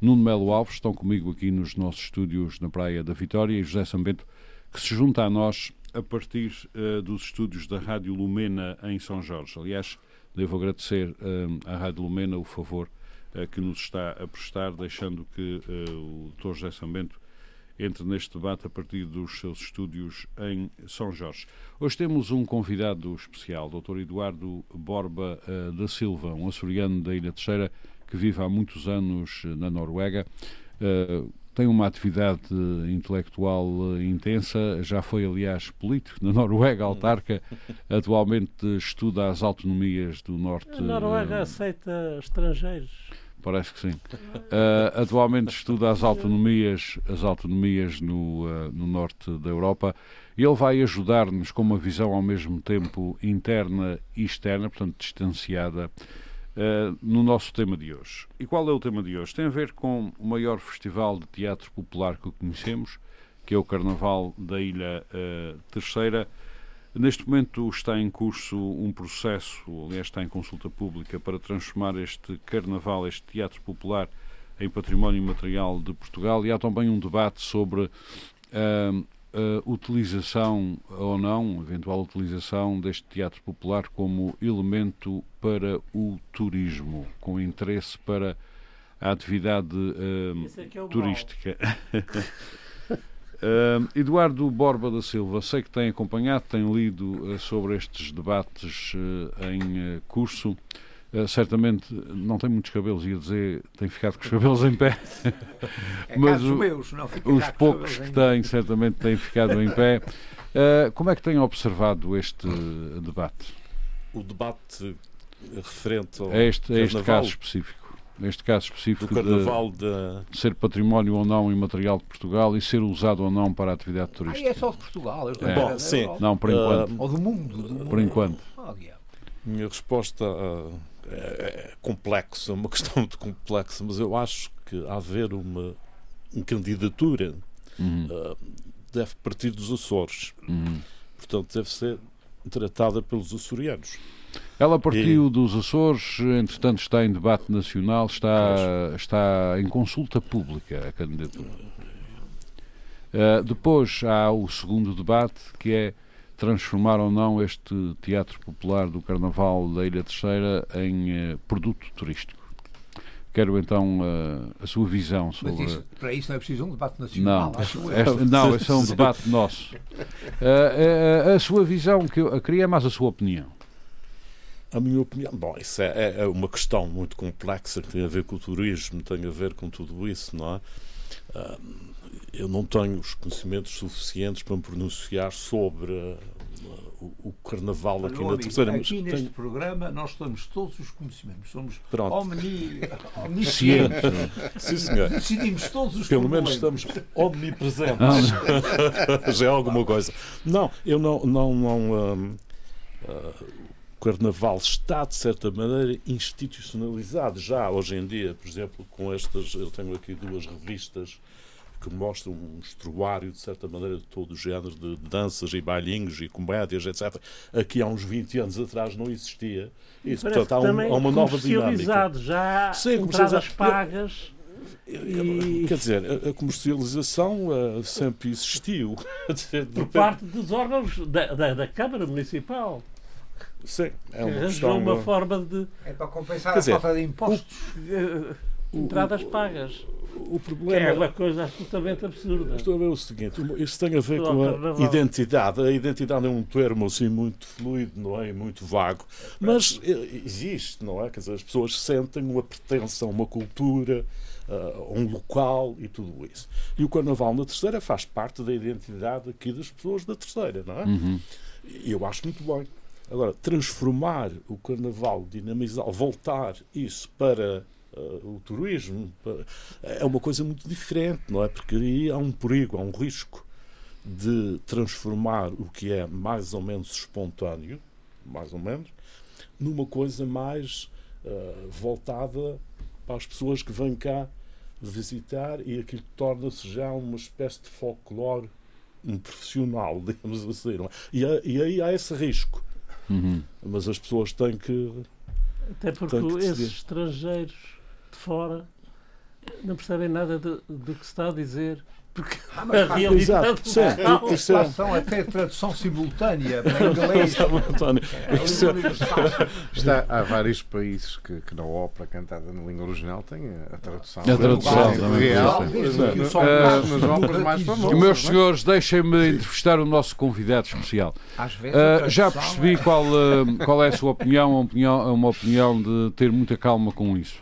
Nuno Melo Alves, estão comigo aqui nos nossos estúdios na Praia da Vitória, e José Sambento, que se junta a nós a partir uh, dos estúdios da Rádio Lumena em São Jorge. Aliás, devo agradecer uh, à Rádio Lumena o favor uh, que nos está a prestar, deixando que o Dr. José Sambento entre neste debate a partir dos seus estúdios em São Jorge. Hoje temos um convidado especial, Dr. Eduardo Borba da Silva, um açoriano da Ilha Terceira, que vive há muitos anos na Noruega. Uh, tem uma atividade intelectual intensa, já foi, aliás, político na Noruega, autarca, atualmente estuda as autonomias do Norte. A Noruega aceita estrangeiros. Parece que sim. Uh, atualmente estuda as autonomias, as autonomias no, uh, no norte da Europa. Ele vai ajudar-nos com uma visão ao mesmo tempo interna e externa, portanto distanciada, uh, no nosso tema de hoje. E qual é o tema de hoje? Tem a ver com o maior festival de teatro popular que conhecemos, que é o Carnaval da Ilha uh, Terceira. Neste momento está em curso um processo, aliás, está em consulta pública, para transformar este Carnaval, este teatro popular, em património material de Portugal e há também um debate sobre uh, uh, utilização ou não, eventual utilização deste teatro popular como elemento para o turismo, com interesse para a atividade uh, é é turística. Uh, Eduardo Borba da Silva, sei que tem acompanhado, tem lido uh, sobre estes debates uh, em curso. Uh, certamente não tem muitos cabelos, ia dizer, tem ficado com os cabelos em pé. É Mas o, meus, não os poucos que têm, certamente têm ficado em pé. Uh, como é que tem observado este debate? O debate referente ao é este, é este caso específico. Este caso específico do carnaval de, de, ser património ou não imaterial de Portugal e ser usado ou não para a atividade turística. Ah, é só de Portugal. É. Bom, sim. Não, por enquanto. Uh, ou do mundo. Do mundo. Por enquanto. Oh, Minha resposta uh, é, é complexo, é uma questão muito complexa, mas eu acho que haver uma, uma candidatura uhum. uh, deve partir dos Açores. Uhum. Portanto, deve ser tratada pelos açorianos. Ela partiu e... dos Açores, entretanto está em debate nacional, está, está em consulta pública a candidatura. Uh, depois há o segundo debate, que é transformar ou não este teatro popular do Carnaval da Ilha Terceira em uh, produto turístico. Quero então uh, a sua visão sobre. Mas isso, para isso não é preciso um debate nacional. Não, este, não esse é um debate nosso. Uh, a sua visão, que eu queria é mais a sua opinião. A minha opinião, bom, isso é, é, é, uma questão muito complexa que tem a ver com o turismo, tem a ver com tudo isso, não é? Uh, eu não tenho os conhecimentos suficientes para me pronunciar sobre uh, o, o, carnaval aqui na terceira. Aqui mas neste tenho... programa nós temos todos os conhecimentos, somos omni, omniscientes. Sim, senhor. Decidimos todos os Pelo menos estamos omnipresentes. Já é alguma coisa. Não, eu não. não, não um, uh, o Carnaval está, de certa maneira, institucionalizado já hoje em dia, por exemplo, com estas. Eu tenho aqui duas revistas que mostram um estruário, de certa maneira, de todo o género de danças e bailinhos e comédias, etc. Aqui há uns 20 anos atrás não existia. Isso, portanto, há, um, há, uma nova dinâmica. Já Sim, entradas pagas. E... Quer dizer, a comercialização uh, sempre existiu. Por parte dos órgãos da, da, da Câmara Municipal. Sim, é uma, questão, uma forma de. É para compensar Quer a dizer, falta de impostos. O, entradas o, pagas. O, problema é uma coisa absolutamente absurda. Estou a ver o seguinte: isso tem a ver com a identidade. A identidade é um termo assim muito fluido, não é? Muito vago. Mas eh, existe, não é? Quer dizer, as pessoas sentem uma pertença a uma cultura. Uh, um local e tudo isso. E o Carnaval na Terceira faz parte da identidade aqui das pessoas da Terceira, não é? Uhum. E eu acho muito bem. Agora, transformar o carnaval, dinamizar, voltar isso para o turismo. É uma coisa muito diferente, não é? Porque aí há um perigo, há um risco de transformar o que é mais ou menos espontâneo, mais ou menos, numa coisa mais uh, voltada para as pessoas que vêm cá visitar e aquilo torna-se já uma espécie de folclore um profissional, digamos assim. É? E, e, aí há esse risco. Uhum. Mas as pessoas têm que. Até porque esses estrangeiros de fora não percebem nada do, do que se está a dizer porque ah, mas, a realidade exato, sim, é, isso é. até tradução simultânea para inglês. É, Está, há vários países que, que na ópera cantada na língua original têm a tradução. A tradução real. Nas óperas mais famosas. Meus é? senhores, deixem-me entrevistar o nosso convidado especial. Uh, já percebi qual, uh, qual é a sua opinião, uma opinião, uma opinião de ter muita calma com isso.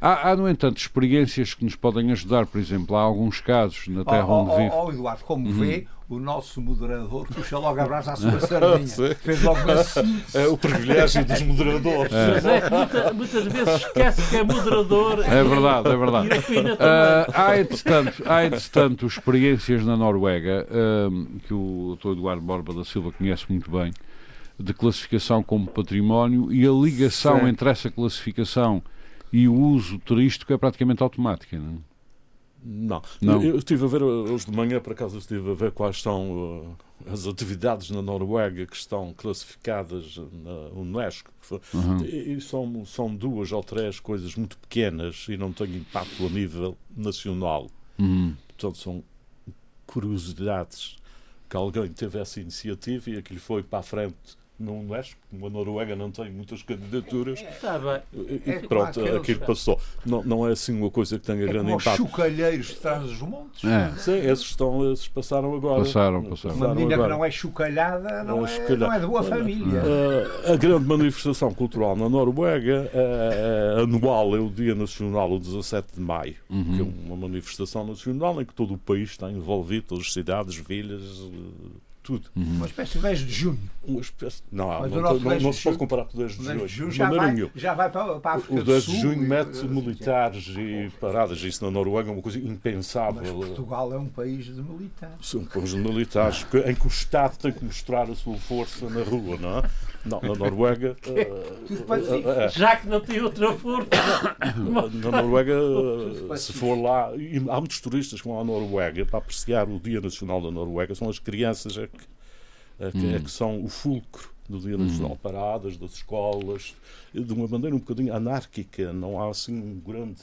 Há, há, no entanto, experiências que nos podem ajudar, por exemplo, há alguns casos na terra oh, onde oh, vive. Oh, Eduardo, como uhum. vê, o nosso moderador puxa logo a brasa à sua sardinha. Fez logo assim. É o privilégio dos moderadores. É. Mas é que muita, muitas vezes esquece que é moderador. É verdade, é verdade. Uh, há, entretanto, há, entretanto, experiências na Noruega uh, que o Dr. Eduardo Borba da Silva conhece muito bem, de classificação como património e a ligação Sim. entre essa classificação e o uso turístico é praticamente automático, não é? Não. não. Eu, eu, estive a ver hoje de manhã, por acaso, estive a ver quais são uh, as atividades na Noruega que estão classificadas na Unesco. Uhum. E, e, são, são duas ou três coisas muito pequenas e não têm impacto a nível nacional. Uhum. Portanto, são curiosidades que alguém teve essa iniciativa e aquilo foi para a frente não Unesco, como a Noruega não tem muitas candidaturas. Está bem. E, é pronto, aquilo passou. Não, não é assim uma coisa que tenha é grande impacto. Os chocalheiros de trás dos montes. É. Sim, esses, estão, esses passaram agora. Passaram, passaram. Uma menina que não é chocalhada não é, não é de boa família. Uh, a grande manifestação cultural na Noruega é, é, anual, é o Dia Nacional, o 17 de maio, uhum. que é uma manifestação nacional em que todo o país está envolvido, todas as cidades, vilhas tudo. Uhum. Uma espécie de 10 de junho. Uma espécie... Não, não, não, não, não se pode comparar com o 10 de junho. junho já, vai, já vai para, para a África O 10 de junho mete militares e paradas. Isso na Noruega é uma coisa impensável. Mas Portugal é um país de militares. São um país de militares em que o Estado tem que mostrar a sua força na rua, não é? Não, na Noruega. Uh, Já que não tem outra força. na Noruega, se for lá. há muitos turistas que vão à Noruega para apreciar o Dia Nacional da Noruega. São as crianças é que, é que, é que são o fulcro do Dia Nacional. Uhum. Paradas das escolas, de uma maneira um bocadinho anárquica. Não há assim um grande.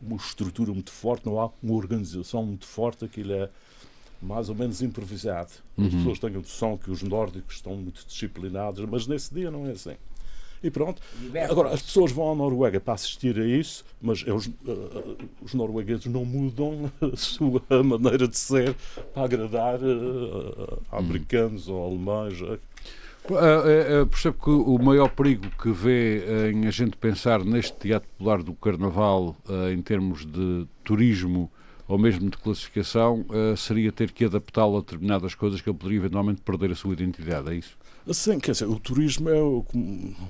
Uma estrutura muito forte, não há uma organização muito forte. Aquilo é mais ou menos improvisado. As uhum. pessoas têm a noção que os nórdicos estão muito disciplinados, mas nesse dia não é assim. E pronto. Agora, as pessoas vão à Noruega para assistir a isso, mas os, uh, os noruegueses não mudam a sua maneira de ser para agradar uh, a americanos ou alemães. Uh, percebo que o maior perigo que vê em a gente pensar neste teatro popular do Carnaval, em termos de turismo ou mesmo de classificação, uh, seria ter que adaptá-lo a determinadas coisas que ele poderia eventualmente perder a sua identidade, é isso? Sim, quer dizer, o turismo é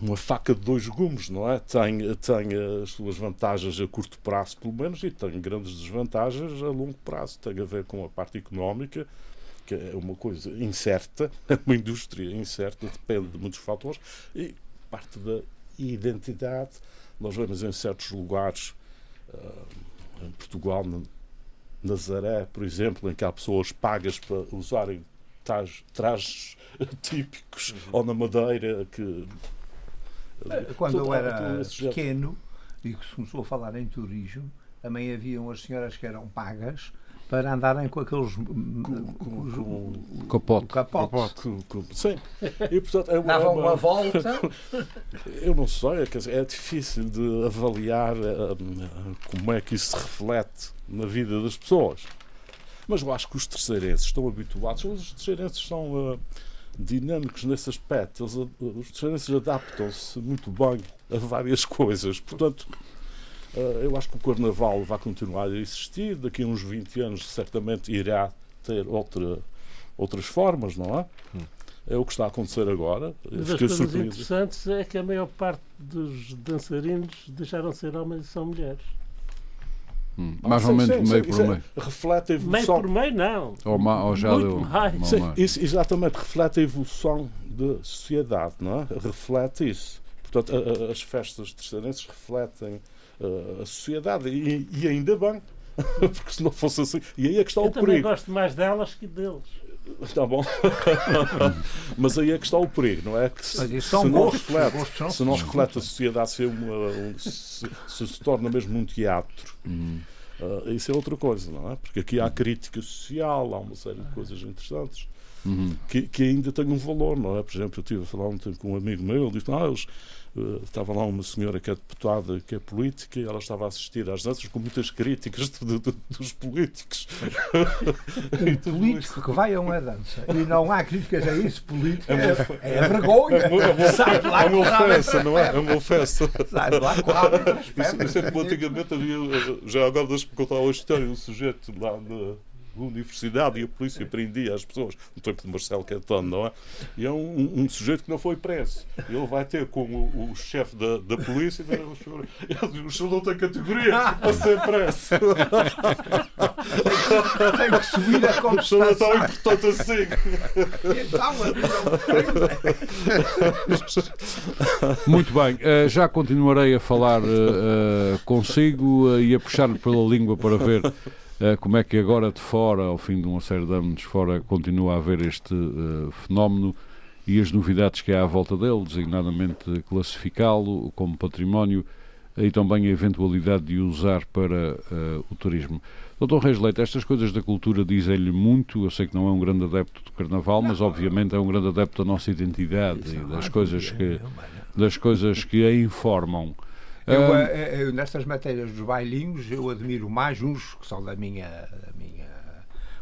uma faca de dois gumes, não é? Tem, tem as suas vantagens a curto prazo, pelo menos, e tem grandes desvantagens a longo prazo. Tem a ver com a parte económica, que é uma coisa incerta, é uma indústria incerta, depende de muitos fatores, e parte da identidade. Nós vemos em certos lugares, uh, em Portugal, Nazaré, por exemplo, em que há pessoas pagas para usarem trajes típicos, uhum. ou na Madeira, que. Eh, quando eu era pequeno e que se começou a falar em turismo, também haviam as senhoras que eram pagas para andarem com aqueles com, com, com, capote. capote. Sim. E, portanto, é, Davam é uma, uma volta. Eu não sei, quer dizer, é difícil de avaliar uh, como é que isso se reflete na vida das pessoas. Mas eu acho que os terceirenses estão habituados, os terceirenses são uh, dinâmicos nesse aspecto, eles, os terceirenses adaptam-se muito bem a várias coisas. Portanto, eu acho que o Carnaval vai continuar a existir. Daqui a uns 20 anos, certamente, irá ter outra, outras formas, não é? Hum. É o que está a acontecer agora. Uma das coisas surpreendido. interessantes é que a maior parte dos dançarinos deixaram de ser homens e são mulheres. Hum, mais sim, ou menos sim, meio sim, por meio. Reflete a evolução. Meio por meio, não. Ou, ma, ou já Muito deu. Mais. Sim, isso exatamente reflete a evolução da sociedade, não é? Reflete isso. Portanto, a, a, as festas terceirenses refletem a sociedade e, e, ainda bem, porque se não fosse assim. E aí é que está Eu o perigo. Eu também gosto mais delas que deles. Está bom. Mas aí é que está o perigo, não é? Que se, se não reflete, se não reflete a sociedade, se, uma, um, se, se, se torna mesmo um teatro. Uhum. Uh, isso é outra coisa, não é? Porque aqui há crítica social, há uma série de coisas interessantes uhum. que, que ainda têm um valor, não é? Por exemplo, eu estive a falar um tempo com um amigo meu, ele disse: Ah, eles Uh, estava lá uma senhora que é deputada, que é política, e ela estava a assistir às danças com muitas críticas de, de, dos políticos. Um político que vai a uma dança e não há críticas a isso, político, é, uma, é, é vergonha. É uma, é uma, Sai lá é uma ofensa, não é? É uma ofensa. Sai lá com isso, isso é como antigamente havia, já agora deixa-me contar uma história, um sujeito lá na universidade e a polícia prendia as pessoas, no tempo de Marcelo Cantone, não é? E é um, um, sujeito que não foi preso. Ele vai ter com o, o chefe da, da polícia e o senhor, ele, o senhor não tem categoria para ser preso. tem que subir a conversação. O senhor é tão importante assim. Muito bem, uh, já continuarei a falar uh, uh, consigo e a puxar pela língua para ver como é que agora de fora, ao fim de uma série de anos de fora, continua a haver este uh, fenómeno e as novidades que há à volta dele, designadamente classificá-lo como património e também a eventualidade de usar para uh, o turismo. Doutor Reis Leite, estas coisas da cultura dizem-lhe muito, eu sei que não é um grande adepto do Carnaval, mas obviamente é um grande adepto da nossa identidade e das coisas que, das coisas que a informam. Eu, eu, eh, eh, eu, nestas matérias dos bailinhos, eu admiro mais uns que são da minha, da minha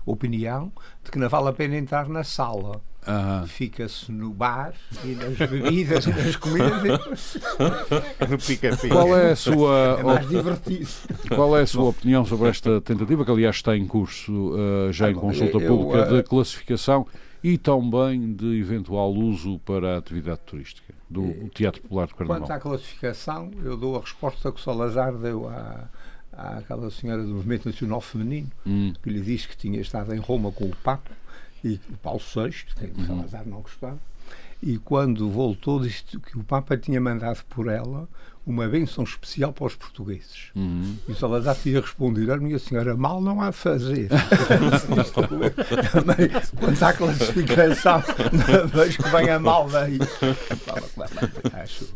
opinião, de que não vale a pena entrar na sala. Uhum. Fica-se no bar e nas bebidas e nas comidas no pica-pica. Qual é a sua é mais divertido. Qual é a sua opinião sobre esta tentativa que aliás está em curso uh, já ah, em consulta eu, pública uh, de classificação e também de eventual uso para a atividade turística do Teatro Popular de Carnaval. Quanto à classificação, eu dou a resposta que o Salazar deu à, àquela senhora do Movimento Nacional Feminino, hum. que lhe disse que tinha estado em Roma com o Papa e o Paulo VI, que o uhum. Salazar não gostava, e quando voltou disse que o Papa tinha mandado por ela uma benção especial para os portugueses. Uhum. E o Salazar tinha respondido: a minha senhora, mal não há a fazer. Também, quanto à classificação, vejo que vem a mal daí. Acho.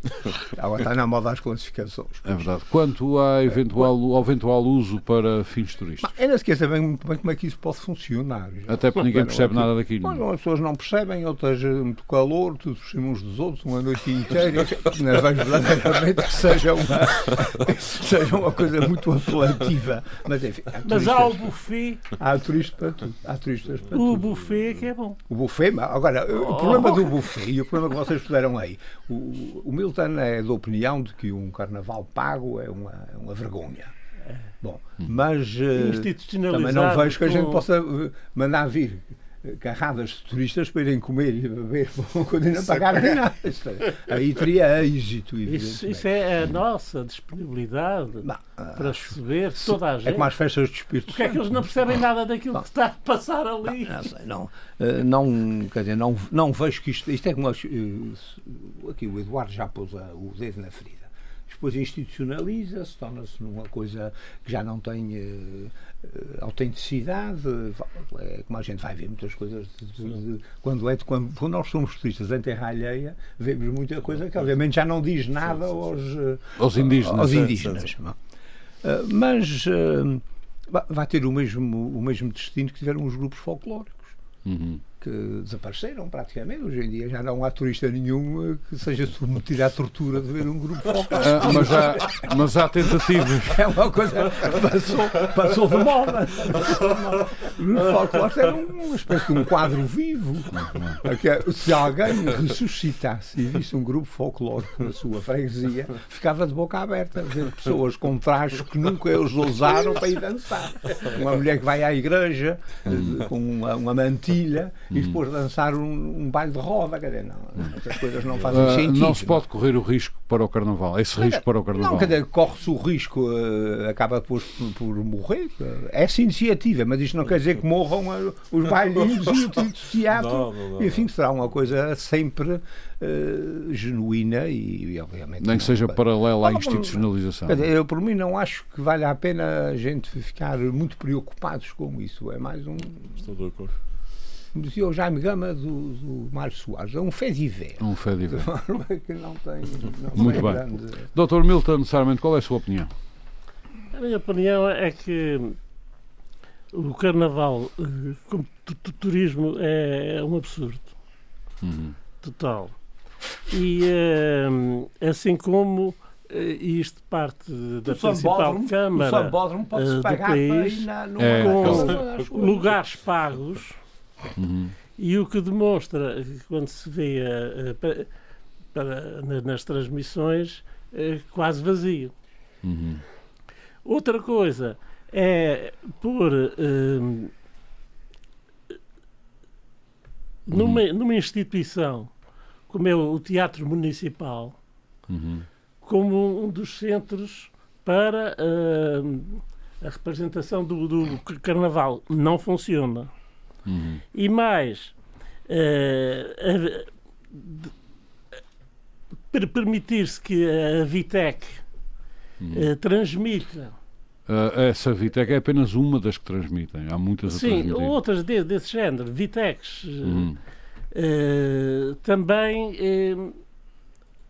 Agora está na moda as classificações. É verdade. Quanto à eventual, ao eventual uso para fins turísticos? Ainda se quer saber muito bem como é que isso pode funcionar. Até porque ninguém percebe nada daquilo. Bom, as pessoas não percebem, outras muito calor, tudo por cima uns dos outros, uma noite inteira. Não vejo verdadeiramente que seja uma, seja uma coisa muito apelativa. Mas enfim. Há Mas há o buffet. Há turistas para tudo. Há turistas para o tudo. buffet é que é bom. O buffet, agora, oh. o problema do buffet e o problema que vocês puseram aí, o, o Milton é da opinião de que um carnaval pago é uma, é uma vergonha. Bom, mas uh, também não vejo que a gente possa uh, mandar vir carradas de turistas para irem comer e beber quando não pagarem nada. É, aí teria êxito. Isso, isso é a nossa disponibilidade não, para receber toda a gente. É como as festas de espírito. Porque é que eles não percebem nada daquilo não, que está a passar ali? Não, não, sei, não, eh, não, quer dizer, não, não vejo que isto, isto é como. Eh, aqui o Eduardo já pôs o dedo na ferida depois institucionaliza-se, torna-se numa coisa que já não tem uh, autenticidade. É como a gente vai ver muitas coisas de, de, de, quando, é, quando, quando, nós somos turistas em terra alheia, vemos muita coisa que obviamente já não diz nada aos, eh, aos indígenas. Aos indígenas. Uh, mas uh, vai ter o mesmo, o mesmo destino que tiveram os grupos folclóricos. Uhum que desapareceram praticamente. Hoje em dia já não há turista nenhum eh, que seja submetido à tortura de ver um grupo folclórico. Ah, mas, há, mas há tentativas. É uma coisa que passou, passou de moda. O grupo folclórico era uma espécie de um quadro vivo. Se alguém ressuscitasse e visse um grupo folclórico na sua freguesia, ficava de boca aberta, ver pessoas com trajes que nunca eles ousaram para ir dançar. Uma mulher que vai à igreja eh, com uma, uma mantilha e depois dançar um, um baile de roda, quer dizer, não, essas coisas não fazem uh, sentido. Não se pode correr o risco para o Carnaval, esse risco para o Carnaval. Não, quer dizer, corre-se o risco, uh, acaba depois por, por morrer. É essa iniciativa, mas isto não quer dizer que morram uh, os bailinhos e o teatro. Não, não, não, Enfim, será uma coisa sempre uh, genuína e, e, obviamente. Nem que seja paralela à institucionalização. Dizer, eu, por mim, não acho que vale a pena a gente ficar muito preocupados com isso. É mais um. Estou de acordo. Como dizia o Jaime Gama do, do Mário Soares, é um fé de ver. Um fé de ver. que não tem. Não muito bem. Grande... Doutor Milton Sarmento, qual é a sua opinião? A minha opinião é que o carnaval eh, como turismo é um absurdo. Uhum. Total. E uh, assim como uh, isto parte da o principal Câmara uh, do país, na, é, com lugares pagos, uhum. e o que demonstra quando se vê para, para, nas transmissões quase vazio. Uhum. Outra coisa é por numa, uhum. numa instituição como é o Teatro Municipal, uhum. como um dos centros para uh, a representação do, do, Carnaval. Não funciona. Uhum. E mais, uh, permitir-se que a Vitec uhum. uh, transmita Uh, essa Vitec é apenas uma das que transmitem. Há muitas Sim, outras de, desse género, Vitecs. Uhum. Uh, também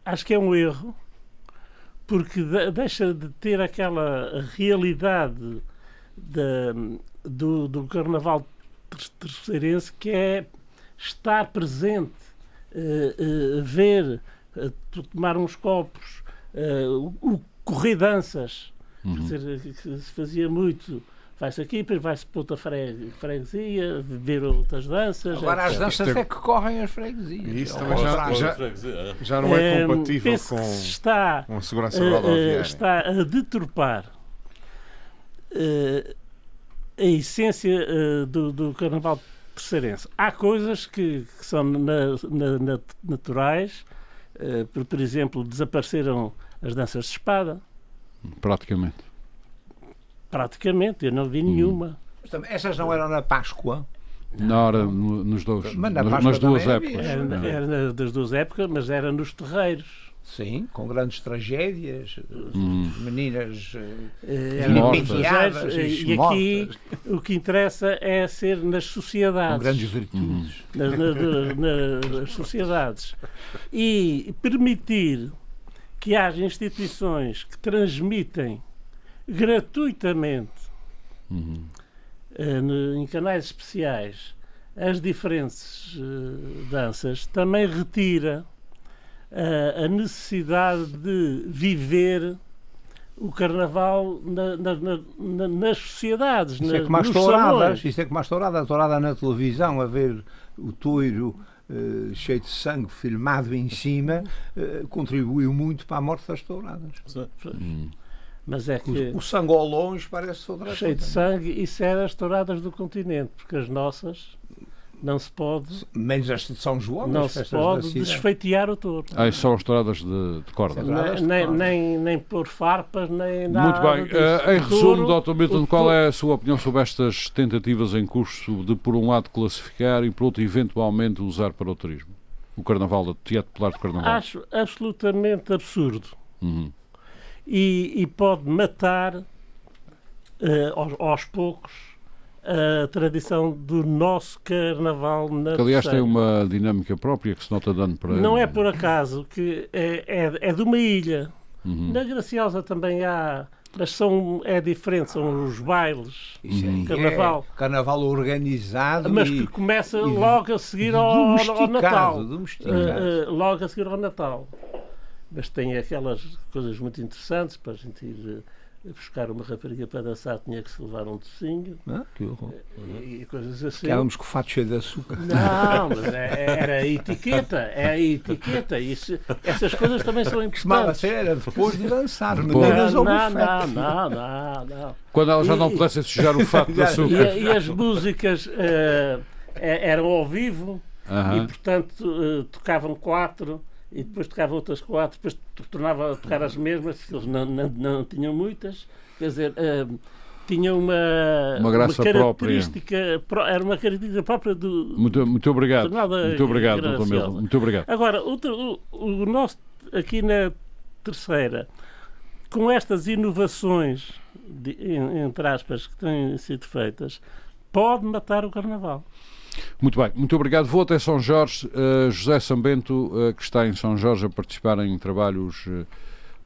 acho que é um erro, porque de, deixa de ter aquela realidade de, do, do carnaval terceirense que é estar presente, uh, ver, tomar uns copos, o correr danças, uhum. dizer, que se fazia muito vai-se aqui, depois vai-se para outra freguesia, ver outras danças. Agora as danças é que correm as freguesias. Isso também já, já, já não é ehm, compatível com, está, com a segurança rodoviária. Está a deturpar uh, a essência uh, do, do carnaval terceirense. Há coisas que, que são na, na, na, naturais, uh, por, por exemplo, desapareceram as danças de espada. Praticamente Praticamente, eu não vi hum. nenhuma. Essas não eram na Páscoa? Na hora, nos dois, mas na nas, nas duas épocas. Era, era, das duas épocas, mas era nos terreiros. Sim, com grandes tragédias, hum. meninas uh. E, e aqui o que interessa é ser nas sociedades. Com grandes virtudes. Na, na, nas sociedades. E permitir que haja instituições que transmitem gratuitamente uhum. uh, em canais especiais as diferentes uh, danças, também retira uh, a necessidade de viver o carnaval na, na, na, nas sociedades. Isso é como as touradas, isso é como as touradas, a tourada na televisão, a ver o toiro uh, cheio de sangue filmado em cima, uh, contribuiu muito para a morte das touradas. Hum. Mas é que. O, o sangue ao longe parece outra Cheio de sangue, isso era as touradas do continente, porque as nossas não se pode. Menos as de São João, não se pode desfeitear o touro. Ah, são as touradas de, de corda. Nem, nem, nem, nem pôr farpas, nem nada. Muito bem. Uh, em resumo, Dr. Milton, qual é a sua opinião sobre estas tentativas em curso de, por um lado, classificar e, por outro, eventualmente usar para o turismo? O Carnaval, o Teatro Popular de Carnaval. Acho absolutamente absurdo. Uhum e, e pode matar uh, aos, aos, poucos a tradição do nosso carnaval na que, aliás tem uma dinâmica própria que se nota dando para não é por acaso que é, é, é de uma ilha uhum. na Graciosa também há mas são, é diferente, são os bailes, uhum. carnaval. É carnaval organizado. Mas que começa logo a seguir ao, ao Natal. Uh, uh, logo a seguir ao Natal mas tem aquelas coisas muito interessantes para a gente ir eh, buscar uma rapariga para dançar tinha que se levar um docinho. Ah, que horror. E, e coisas assim. Ficávamos com o fato cheio de açúcar. Não, mas é, era a etiqueta é a etiqueta. Isso, essas coisas também são importantes. era depois de dançar não, não, não, não, não, não, quando ela já e, não pudesse sujar o fato de açúcar. E, e as músicas uh, é- eram ao vivo Aham. e, portanto, eh, tocavam quatro e depois tocavam outras quatro, depois tornava a tocar as mesmas, porque eles não, não, não tinham muitas. Quer dizer, eh, tinha uma, Uma graça característica, pró- era uma característica própria do. Muito, muito obrigado. Muito obrigado. Dr. Milton. Muito obrigado. Agora, outro- o, o nosso, aqui na terceira, com estas inovações, de- en- entre aspas, que têm sido feitas, pode matar o Carnaval. Muito bem, muito obrigado. Vou até São Jorge. Uh, José Sambento, uh, que está em São Jorge a participar em trabalhos uh,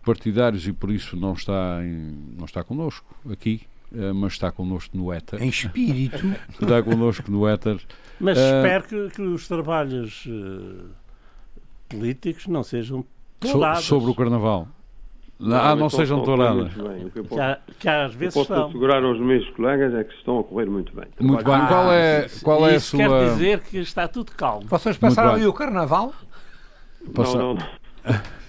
partidários e por isso não está, em, não está connosco aqui, uh, mas está connosco no éter. Em espírito. Está connosco no éter. Mas Eh, espero que, que os trabalhos eh, políticos não sejam So- sobre o Carnaval. Ah, não estão- sejam touradas. que que, às vezes posso são. assegurar aos meus colegas é que estão a correr muito bem. Muito bem. Ah, Qual é, qual é a Isso quer sua. dizer que está tudo calmo. Vocês passaram aí o carnaval? Passa- Não, não,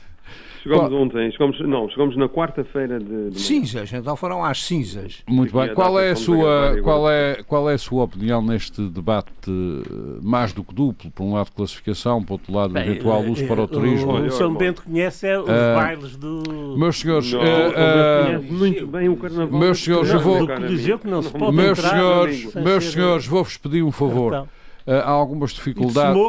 Chegamos ontem, chegamos, não, chegamos na quarta-feira de, de. Cinzas, então foram às cinzas. Muito bem. Qual é a sua agarrar qual é qual é a sua opinião neste debate eh, mais do que duplo? Por um lado classificação, por outro lado Bem, eventual eh, uso eh, para o turismo. O, Olha, São Bento conhece é os Eh, bailes do. Meus senhores, Não, eh, o eh, conhece muito bem o carnaval. meus senhores, eu Não, vou- cara, Coliseu que não se pode meus entrar, senhores, meus ser- senhores, vou-vos pedir um favor. Então, Eh, há algumas dificuldades.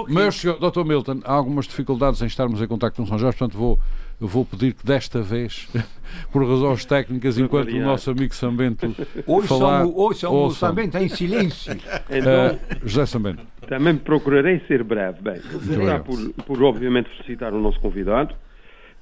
senhores, Dr. Milton, há algumas dificuldades em estarmos em contacto com São Jorge, portanto vou, eu vou pedir que desta vez, por razões técnicas, enquanto o nosso amigo Sambento Ouçam, falar, o- ouçam o também tem silêncio. Então, Eh, José Sambento. Também procurarei ser breve. Bem, obrigado. por, por, obviamente, felicitar o nosso convidado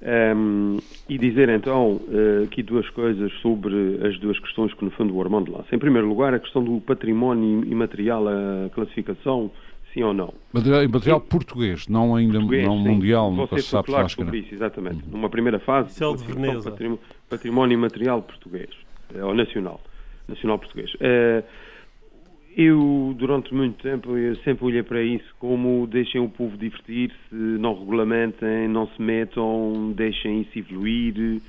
ehm, e dizer, então, eh, aqui duas coisas sobre as duas questões que, no fundo, o Armando lança. Em primeiro lugar, a questão do património imaterial, a classificação, sim ou não. Material, material português, não ainda Português, não sim. mundial, Você se sabe chegará. sobre isso, exatamente. Numa primeira fase, o de Veneza. património, património imaterial português, eh, ou nacional, nacional português. Eh, eu, durante muito tempo, eu sempre olhei para isso como deixem o povo divertir-se, não regulamentem, não se metam, deixem isso evoluir.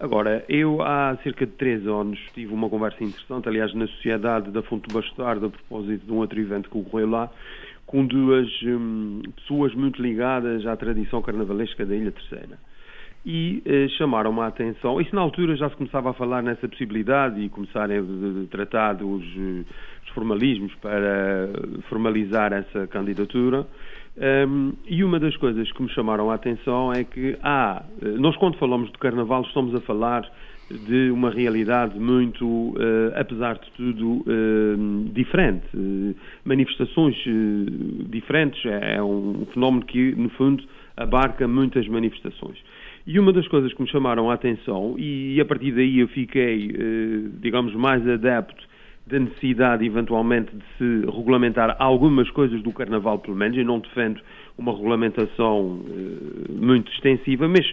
Agora, eu há cerca de três anos tive uma conversa interessante, aliás, na Sociedade da Fonte do Bastardo, a propósito de um outro evento que ocorreu lá, com duas hum, pessoas muito ligadas à tradição carnavalesca da Ilha Terceira. E eh, chamaram-me a atenção, isso na altura já se começava a falar nessa possibilidade e começarem a tratar dos, eh, dos formalismos para formalizar essa candidatura. Um, e uma das coisas que me chamaram a atenção é que há, eh, nós quando falamos de carnaval estamos a falar de uma realidade muito, eh, apesar de tudo, eh, diferente. Eh, manifestações diferentes é, é um fenómeno que, no fundo, abarca muitas manifestações. E uma das coisas que me chamaram a atenção, e a partir daí eu fiquei, digamos, mais adepto da necessidade, eventualmente, de se regulamentar algumas coisas do Carnaval, pelo menos. Eu não defendo uma regulamentação muito extensiva, mas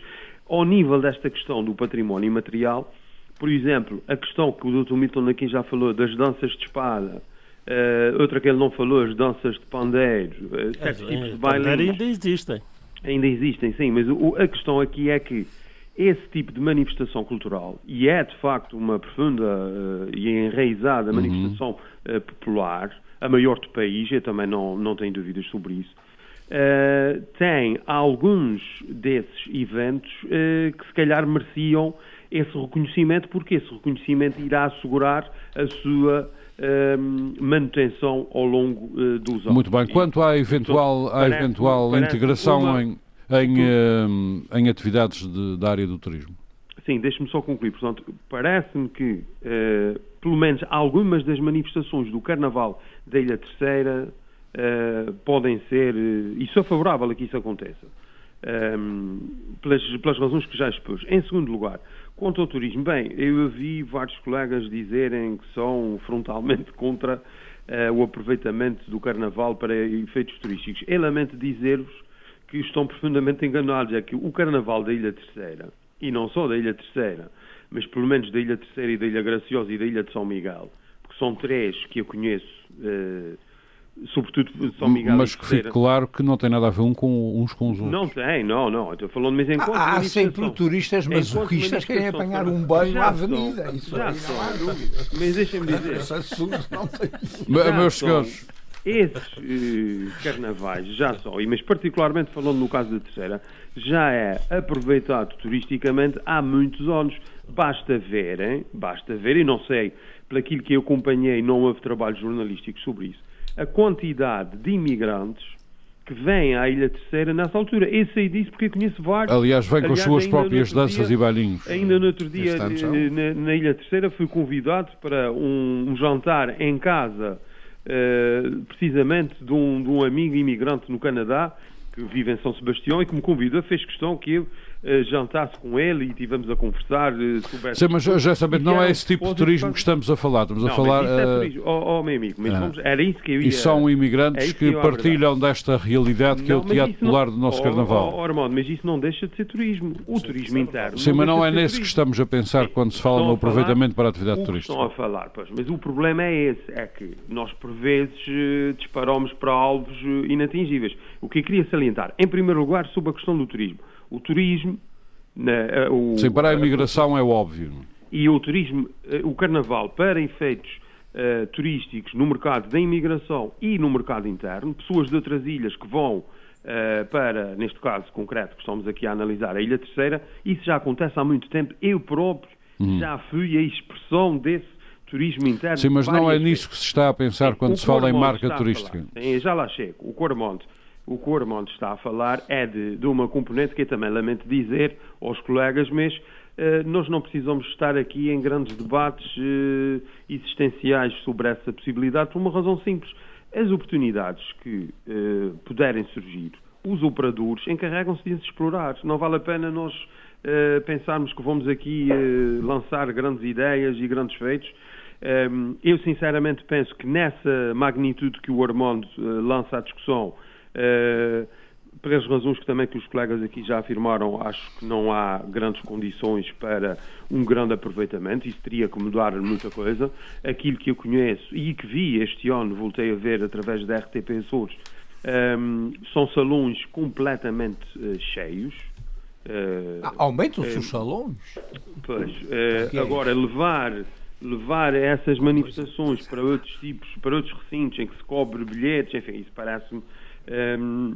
ao nível desta questão do património imaterial, por exemplo, a questão que o Dr. Milton aqui já falou das danças de espada, eh, outra que ele não falou, as danças de pandeiro, eh, certos tipos de bailinhos ainda existem. ainda existem, sim, mas o- a questão aqui é que esse tipo de manifestação cultural, e é de facto uma profunda eh, e enraizada manifestação eh, popular, a maior do país, eu também não, não tenho dúvidas sobre isso, eh, tem alguns desses eventos eh, que se calhar mereciam esse reconhecimento, porque esse reconhecimento irá assegurar a sua eh, manutenção ao longo eh, dos anos. Muito bem. Quanto à eventual, à eventual parece integração uma- em, em, eh, em atividades de- da área do turismo. Sim, deixe-me só concluir. Portanto, parece-me que, eh, pelo menos, algumas das manifestações do Carnaval da Ilha Terceira eh, podem ser, eh, e sou favorável a que isso aconteça, ehm, pelas, pelas razões que já expus. Em segundo lugar, quanto ao turismo, bem, eu ouvi vários colegas dizerem que são frontalmente contra eh, o aproveitamento do Carnaval para efeitos turísticos. Eu lamento dizer-vos que estão profundamente enganados. É que o Carnaval da Ilha Terceira, e não só da Ilha Terceira, mas pelo menos da Ilha Terceira e da Ilha Graciosa e da Ilha de São Miguel, porque são três que eu conheço, eh, sobretudo São Miguel Mas que fique claro que não tem nada a ver um com, uns com os outros. Não tem, não, não. Estou falando, mas enquanto Há, há manifestação- sempre turistas masoquistas que querem apanhar um banho à são, avenida. Isso já aí não há dúvida. Mas deixem-me dizer. Esse assunto não sei. Me- Já Meus senhores, esses eh, carnavais já são, e mas particularmente falando no caso da terceira, já é aproveitado turisticamente há muitos anos. Basta verem, basta ver, e não sei, pelaquilo que eu acompanhei, não houve trabalho jornalístico sobre isso, a quantidade de imigrantes que vêm à Ilha Terceira nessa altura. Eu sei disso porque eu conheço vários. Aliás, vem com as Aliás, suas ainda no próprias danças dia- e bailinhos. Ainda no outro dia, eh, na, na Ilha Terceira, fui convidado para um, um jantar em casa, eh, precisamente de um, de um amigo imigrante no Canadá, que vive em São Sebastião e que me convidou, fez questão que eu jantasse com ele e tivemos a conversar eh, sobre Sim, mas já sabendo, não é esse tipo de turismo que estamos a falar. Estamos a Não, falar. mas isso é eh, turismo. Oh, oh, meu amigo, mas ah. vamos- era isso que eu ia... E são é imigrantes isso que abordar. partilham desta realidade que é o Não, teatro isso não- do nosso Oh, carnaval. Oh, oh, Armando, mas isso não deixa de ser turismo. O turismo interno. Sim, mas não é nesse que turismo. estamos a pensar quando se fala no aproveitamento para a atividade que turística. Estão a falar, pois, mas o problema é esse, é que nós por vezes eh, disparamos para alvos eh, inatingíveis. O que eu queria salientar, em primeiro lugar, sobre a questão do turismo. O turismo, na, o, Sim, para a imigração é óbvio. e o turismo, eh, o carnaval para efeitos eh, turísticos no mercado da imigração e no mercado interno, pessoas de outras ilhas que vão eh, para, neste caso concreto que estamos aqui a analisar, a Ilha Terceira, isso já acontece há muito tempo. Eu próprio já fui a expressão desse turismo interno. Sim, mas não é nisso que se está a pensar Sim, quando o se fala em marca turística. Sim, já lá chego. O Cormonte, o Cormonte está a falar é de, de uma componente que eu também lamento dizer aos colegas, mas eh, nós não precisamos estar aqui em grandes debates eh, existenciais sobre essa possibilidade por uma razão simples. As oportunidades que eh, puderem surgir, os operadores encarregam-se de as explorar. Não vale a pena nós pensarmos que vamos aqui lançar grandes ideias e grandes feitos. Eu sinceramente penso que nessa magnitude que o uh, lança à discussão, pelas razões que também que os colegas aqui já afirmaram, acho que não há grandes condições para um grande aproveitamento. Isso teria que mudar muita coisa. Aquilo que eu conheço e que vi este ano, voltei a ver através da RTP Açores, um, são salões completamente uh, cheios. Uh, Ah, Aumentam-se os salões. Pois, eh, Que é agora levar levar essas manifestações para outros tipos, para outros recintos em que se cobre bilhetes, enfim, isso parece-me ehm,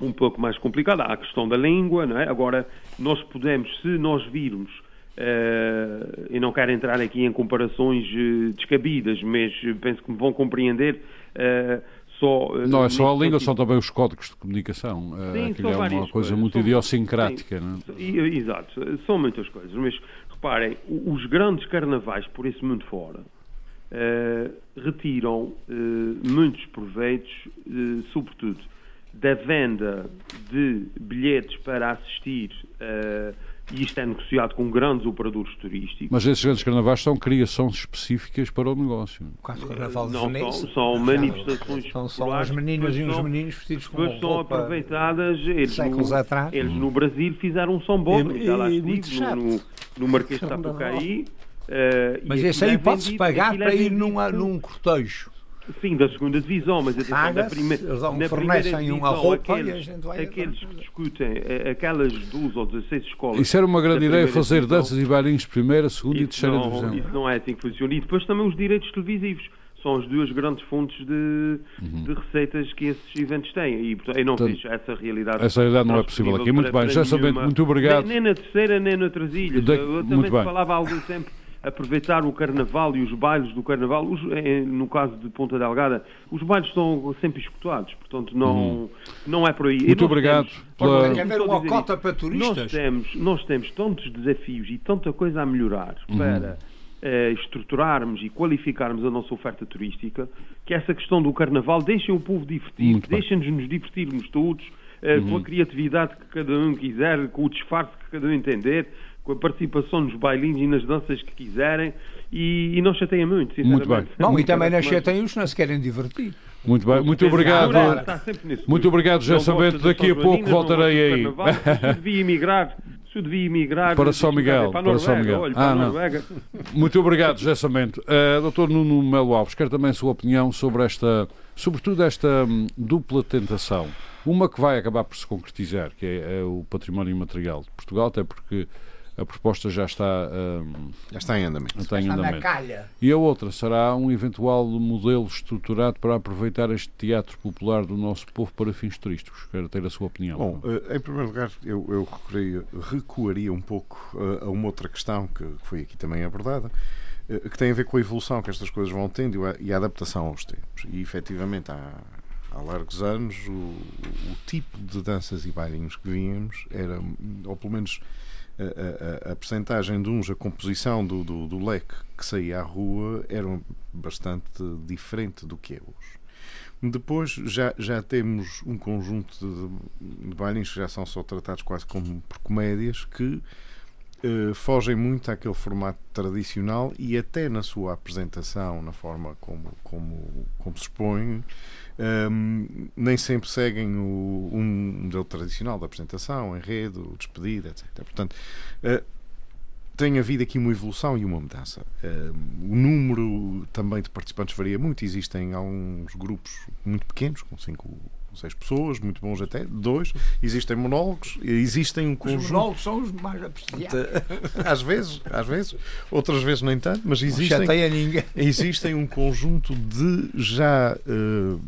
um pouco mais complicado. Há a questão da língua, não é? Agora, nós podemos, se nós virmos, eh, e não quero entrar aqui em comparações eh, descabidas, mas penso que me vão compreender, eh, só... Não é só a língua, são também os códigos de comunicação. Sim, Aquilo é uma coisa coisas. muito São- idiosincrática. não é? Exato, são muitas coisas, mas reparem, os grandes carnavais por esse mundo fora retiram eh, muitos proveitos, eh, sobretudo da venda de bilhetes para assistir, eh, e isto é negociado com grandes operadores turísticos. Mas esses grandes carnavais são criações específicas para o negócio. O caso do Carnaval de Não, são, são manifestações São, são as meninas e os meninos vestidos com depois são roupa aproveitadas. Eles séculos no, atrás. eles no Brasil fizeram um E- já lá e estive, no, no Marquês de Sapucaí. Eh, Mas esse aí é pode-se vendido- pagar é para ir numa, num cortejo. Sim, da segunda divisão, mas atenção, na, Paga-se, prime... na fornecem primeira uma roupa e a aqueles, gente vai aqueles que discutem eh, aquelas 12 ou 16 escolas. Isso era uma grande ideia, fazer divisão. danças e bailinhos de primeira, segunda e terceira não, divisão. Isso não é assim que funciona. E depois também os direitos televisivos. São as duas grandes fontes de, de receitas que esses eventos têm. E portanto, eu não Uhum. Portanto, vejo essa realidade. essa realidade não é possível aqui. Muito bem, já sabendo, muito obrigado. Nem, nem na terceira, nem noutras ilhas. Da- Eu muito também bem. falava há algum tempo aproveitar o carnaval e os bailes do carnaval. Os- eh, no caso de Ponta Delgada, os bailes estão sempre escutados. Portanto, não, não é por aí. Uhum. Muito nós obrigado temos- pela- Ora, Tem que deixa-me haver só uma dizer cota para Nós turistas. temos, nós temos tantos desafios e tanta coisa a melhorar Uhum. para eh, estruturarmos e qualificarmos a nossa oferta turística, que essa questão do carnaval deixem o povo divertir. Uhum. deixem-nos nos divertirmos todos, eh, com a criatividade que cada um quiser, com o disfarce que cada um entender, com a participação nos bailinhos e nas danças que quiserem, e, e não chateiem muito, sinceramente. Muito bem. Não, e também não chateiam os que não se querem divertir. Muito bem, muito obrigado. Nesse Muito obrigado, José da Daqui a pouco voltarei aí. Se eu devia emigrar, se eu devia emigrar Para São Miguel, para para São Miguel. olha, Ah, para a não. Noruega. Muito obrigado, José Samento. Uh, Doutor Nuno Melo Alves, quero também a sua opinião sobre esta, sobretudo esta hum, dupla tentação. Uma que vai acabar por se concretizar, que é, é o património imaterial de Portugal, até porque a proposta já está, um, já está em andamento. Está em andamento. E a outra será um eventual modelo estruturado para aproveitar este teatro popular do nosso povo para fins turísticos. Quero ter a sua opinião. Bom, uh, em primeiro lugar, eu, eu recuaria, recuaria um pouco uh, a uma outra questão que, foi aqui também abordada, uh, que tem a ver com a evolução que estas coisas vão tendo e a adaptação aos tempos. E efetivamente há, há largos anos o, o tipo de danças e bailinhos que víamos era, ou pelo menos a, a, a percentagem de uns, a composição do, do, do, leque que saía à rua era bastante diferente do que é hoje. Depois já, já temos um conjunto de, de bailins que já são só tratados quase como por comédias que eh, fogem muito àquele formato tradicional e até na sua apresentação, na forma como, como, como se expõe, um, nem sempre seguem o, um modelo tradicional da apresentação, enredo, despedida, etc. Portanto, uh, tem havido aqui uma evolução e uma mudança. O número também de participantes varia muito. Existem alguns grupos muito pequenos, com cinco seis pessoas, muito bons até, dois, existem monólogos, existem um conjunto. Os monólogos são os mais apreciados. Às vezes, às vezes, outras vezes nem tanto, mas existem, existem um conjunto de já uh,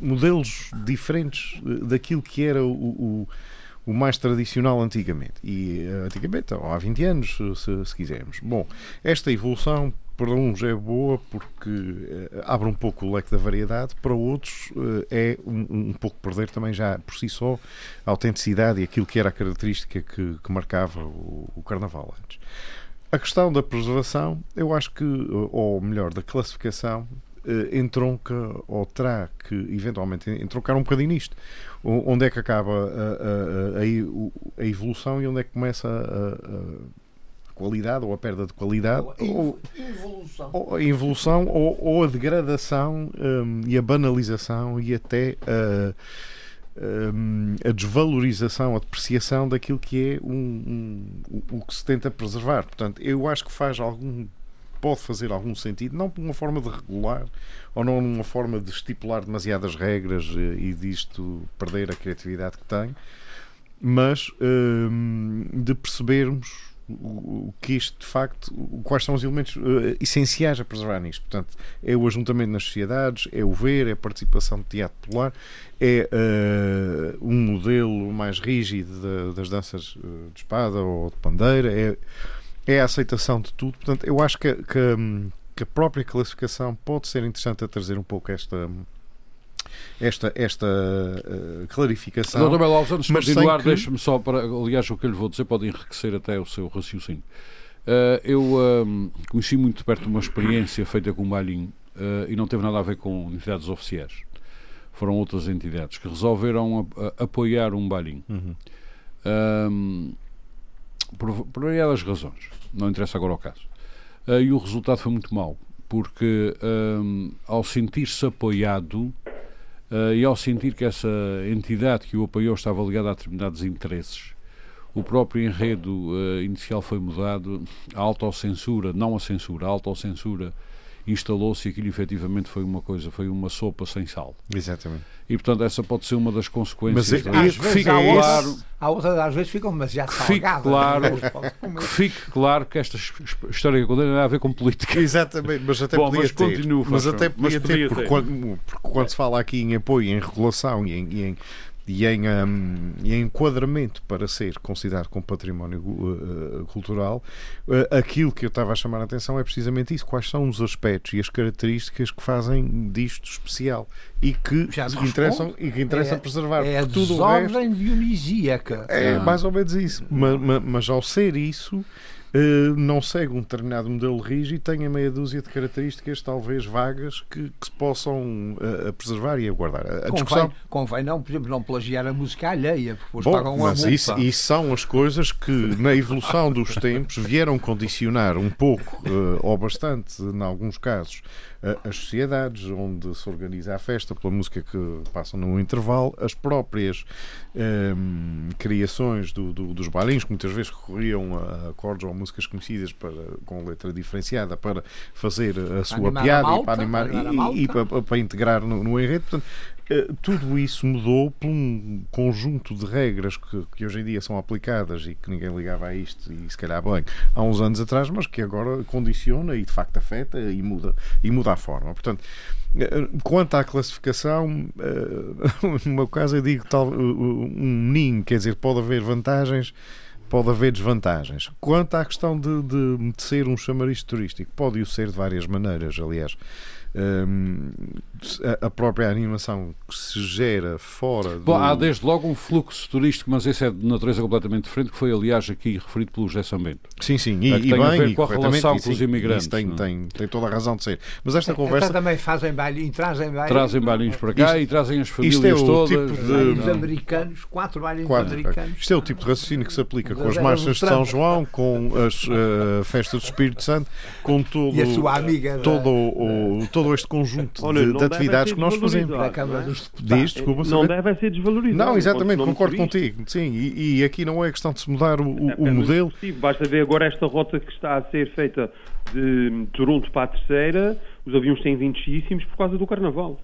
modelos diferentes daquilo que era o, o o mais tradicional antigamente. E uh, antigamente, há 20 anos, se, se, quisermos. Bom, esta evolução para uns é boa porque uh, abre um pouco o leque da variedade, para outros uh, é um, um, pouco perder também já por si só a autenticidade e aquilo que era a característica que, que marcava o, o Carnaval antes. A questão da preservação, eu acho que, ou melhor, da classificação, entronca ou terá que eventualmente entroncar um bocadinho nisto. Onde é que acaba a, a, a, a evolução e onde é que começa a qualidade ou a perda de qualidade ou a evolução ou a, evolução, ou, ou a degradação um, e a banalização e até a, um, a desvalorização, a depreciação daquilo que é um, um, o que se tenta preservar. Portanto, eu acho que faz algum pode fazer algum sentido, não por uma forma de regular ou não numa forma de estipular demasiadas regras eh, e disto perder a criatividade que tem, mas hum, de percebermos o que isto de facto, quais são os elementos uh, essenciais a preservar nisto. Portanto, é o ajuntamento nas sociedades, é o ver, é a participação de teatro popular, é uh, um modelo mais rígido de, das danças uh, de espada ou de pandeira, é, é a aceitação de tudo. Portanto, eu acho que, que, que a própria classificação pode ser interessante a trazer um pouco esta esta, esta uh, clarificação. Doutor Belo Alves, antes de continuar, que... deixe-me só para, aliás, o que eu lhe vou dizer pode enriquecer até o seu raciocínio. Uh, eu uh, conheci muito de perto uma experiência feita com o Malhinho e não teve nada a ver com entidades oficiais. Foram outras entidades que resolveram a, a, apoiar um Balim. Uhum. por, por variadas razões. Não interessa agora o caso. e o resultado foi muito mau, porque ao sentir-se apoiado, Uh, e ao sentir que essa entidade que o apoiou estava ligada a determinados interesses, o próprio enredo uh, inicial foi mudado, a autocensura, não a censura, a autocensura instalou-se e aquilo efetivamente foi uma coisa, foi uma sopa sem sal. Exatamente. E portanto essa pode ser uma das consequências. Mas é, às vezes, fica há claro, há outras às vezes ficam demasiado fique claro, que fique claro que esta história que eu contei não tem a ver com política. Exatamente, mas até Bom, podia mas ter. Continuo, mas até podia mas ter, porque, Quando, porque quando se fala aqui em apoio, em regulação e em, e em e em, um, e em enquadramento para ser considerado como património uh, cultural, uh, aquilo que eu estava a chamar a atenção é precisamente isso. Quais são os aspectos e as características que fazem disto especial e que, interessam, e que interessam é, preservar. É a tudo desordem dionisíaca. É mais ou menos isso. Mas, mas, mas ao ser isso Uh, não segue um determinado modelo rígido e tem a meia dúzia de características, talvez vagas, que, que se possam uh, preservar e aguardar. A convém, discussão... convém não, por exemplo, não plagiar a música alheia, porque depois Bom, pagam mas. Isso, isso são as coisas que, na evolução dos tempos, vieram condicionar um pouco, uh, ou bastante, em alguns casos, as sociedades onde se organiza a festa pela música que passam no intervalo, as próprias um, criações do, do, dos bailinhos, que muitas vezes recorriam a acordes ou músicas conhecidas para, com letra diferenciada para fazer a sua piada a malta, e para animar e, e, para, para, integrar no, no enredo. Portanto, eh, tudo isso mudou por um conjunto de regras que, que, hoje em dia são aplicadas e que ninguém ligava a isto, e se calhar bem, há uns anos atrás, mas que agora condiciona e de facto afeta e muda, e muda a forma. Portanto, eh, quanto à classificação, no meu caso eu digo tal, um ninho, quer dizer, pode haver vantagens pode haver desvantagens. Quanto à questão de, de, ser um chamariz turístico, pode o ser de várias maneiras, aliás. Um, a própria animação que se gera fora. Bom, há desde logo um fluxo turístico, mas esse é de natureza completamente diferente, que foi, aliás, aqui referido pelo José Sambento. Sim, sim, e, é e tem bem, a ver com a relação com os imigrantes. Tem, é? tem, tem toda a razão de ser. Mas esta conversa. Então também fazem bailinhos, trazem bailinhos. Trazem bailinhos para cá Isto, e trazem as famílias isto é o todas. Tipo de... Bailinhos americanos, quatro bailinhos quatro, americanos. Isto é o tipo de raciocínio que se aplica com as marchas do de São. João, com as uh, festas do Espírito Santo, com todo, E a sua amiga da- todo, o, todo este conjunto Olha, de, de atividades que nós fazemos. Desvalorizado, Câmara não é? dos Deputados. Diz, desculpa, Não saber. deve ser desvalorizado. Não, exatamente, enquanto concordo contigo. Sim, e, e aqui não é questão de se mudar o, o- É o modelo. Basta ver agora esta rota que está a ser feita de Toronto para a terceira. Os aviões têm vindo cheíssimos por causa do Carnaval.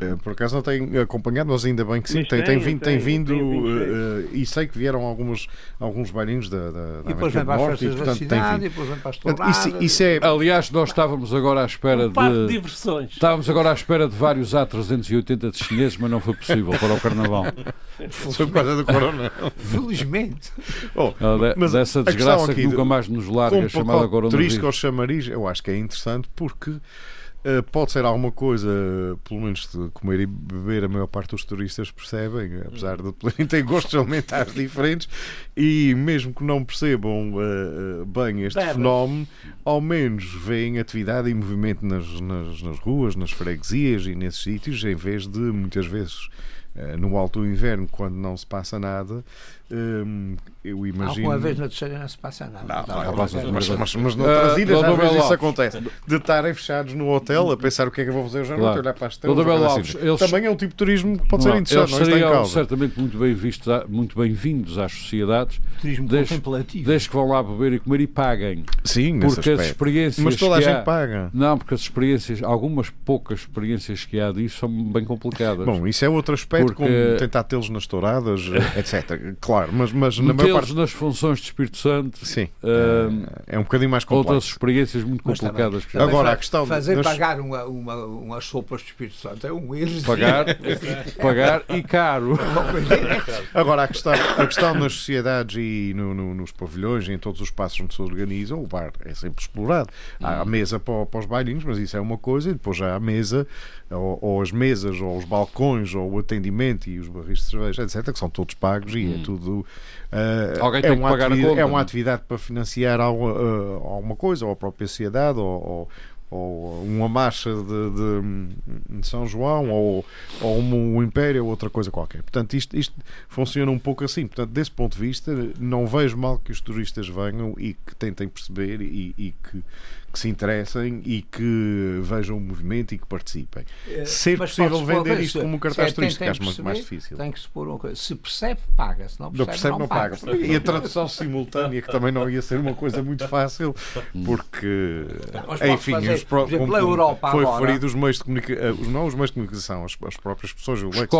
Eh, Por acaso não tenho acompanhado, mas ainda bem que sim. Tem, tem tem, vindo, tem tem, vindo vindo eh, e sei que vieram alguns, alguns bailinhos da, da, da E depois América vem do para as Norte e, portanto, tem cidade, e vindo. depois vem para as touradas. Isso, isso é. Aliás, nós estávamos agora à espera Um de de. diversões. Estávamos agora à espera de vários A380 de chineses, mas não foi possível para o Carnaval. Foi por causa do Corona. Felizmente. Oh, Ah, de- mas dessa a questão desgraça aqui que nunca mais nos larga, chamada pacote turístico ao coronavírus. chamariz, eu acho que é interessante porque pode ser alguma coisa, pelo menos de comer e beber, a maior parte dos turistas percebem, apesar de poderem ter gostos alimentares diferentes, e mesmo que não percebam eh, eh, bem este Bebem. fenómeno, ao menos veem atividade e movimento nas, nas, nas ruas, nas freguesias e nesses sítios, em vez de muitas vezes. eh, No alto inverno, quando não se passa nada, hum, eu imagino. Alguma vez na terceira não se passa nada. Não, Não, mas, de mas, mas, mas noutras Ah, ilhas Dr. às vezes Belo isso acontece. De estarem fechados no hotel a pensar o que é que eu vou fazer hoje à noite, Claro. olhar para as estrelas. Assim. eles- Também é um tipo de turismo que pode ser Não, interessante, eles não está em seriam causa. certamente muito bem vistos, a- muito bem-vindos às sociedades, Turismo Desde- contemplativo. desde que vão lá beber e comer e paguem. Sim, Porque as experiências Mas toda a gente há- paga. Não, porque as experiências, algumas poucas experiências que há disso são bem complicadas. Bom, isso é outro aspecto, Porque- como tentar tê-los nas touradas, etc. Claro, mas, mas na maior parte. nas funções de Espírito Santo, Sim, Ahm, é um bocadinho mais outras complexo. experiências muito Mas complicadas. também Agora, a questão Fazer das- pagar uma, uma, umas sopas de Espírito Santo é um erro. Pagar, pagar e caro. Coisa Agora, a questão, a questão nas sociedades e no- no- nos pavilhões e em todos os espaços onde se organizam, o bar é sempre explorado. Há a mesa para, para os bailinhos, mas isso é uma coisa, e depois já há a mesa, ou, ou as mesas, ou os balcões, ou o atendimento e os barris de cerveja, etc., que são todos pagos e é tudo. Ah, Alguém é tem que uma atividade- conta, É uma é? atividade para financiar alguma, ah, alguma coisa, ou a própria sociedade, ou, ou- uma marcha de, de- de São João, ou, ou um, um império, ou outra coisa qualquer. Portanto, isto, isto funciona um pouco assim. Portanto, desse ponto de vista, não vejo mal que os turistas venham e que tentem perceber e, e que, que se interessem e que vejam o movimento e que participem. Ser Mas possível vender isto como um é, cartaz tem- turístico, acho muito mais difícil. Tem que se pôr uma coisa. Se percebe, paga. Se não Não percebe, percebe, não paga. E a tradução simultânea, que também não ia ser uma coisa muito fácil, porque, Mas pode enfim, fazer, os pró- exemplo, Europa foi agora- referido, os meios de comunicação, não os meios de comunicação, as, as próprias pessoas, o leque,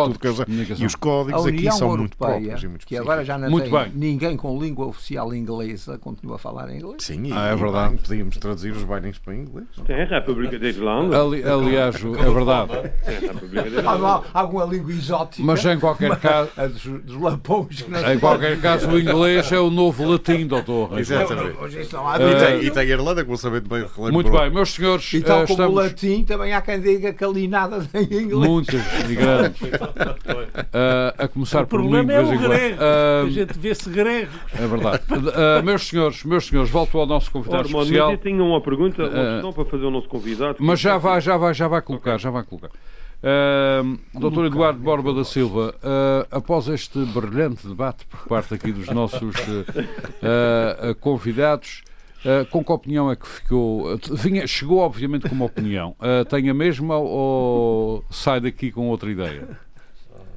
e os códigos aqui são muito Europeia, próprios e muito que agora já não Muito tem bem. ninguém com língua oficial inglesa, continua a falar em inglês. Sim, e, Ah, é verdade. podíamos traduzir os bailinhos para inglês. Tem a República da Irlanda. Ali- aliás, o- é verdade. Há, alguma língua exótica. Mas em qualquer caso, A dos, dos não se em qualquer caso, o inglês é o novo latim, doutor. Exatamente. Não há E tem, e tem a Irlanda, que vou saber bem relembro. Muito bem, meus senhores, E tal eh, como o latim, também há quem diga que a linada tem inglês. muitos imigrantes eh, a começar O por é o em grego. Ah, A gente vê-se grego. é verdade. Eh, meus senhores, meus senhores, volto ao nosso convidado especial. tinha uma pergunta, uma Eh, questão para fazer ao nosso convidado. Mas já vai, já vai, já vai colocar, já vai colocar. Ahm, Dr. Eduardo Borba da Silva, ah, após este brilhante debate por parte aqui dos nossos ah, convidados, com que opinião é que ficou? Vinha, chegou, obviamente, com uma opinião. Tem a mesma ou sai daqui com outra ideia?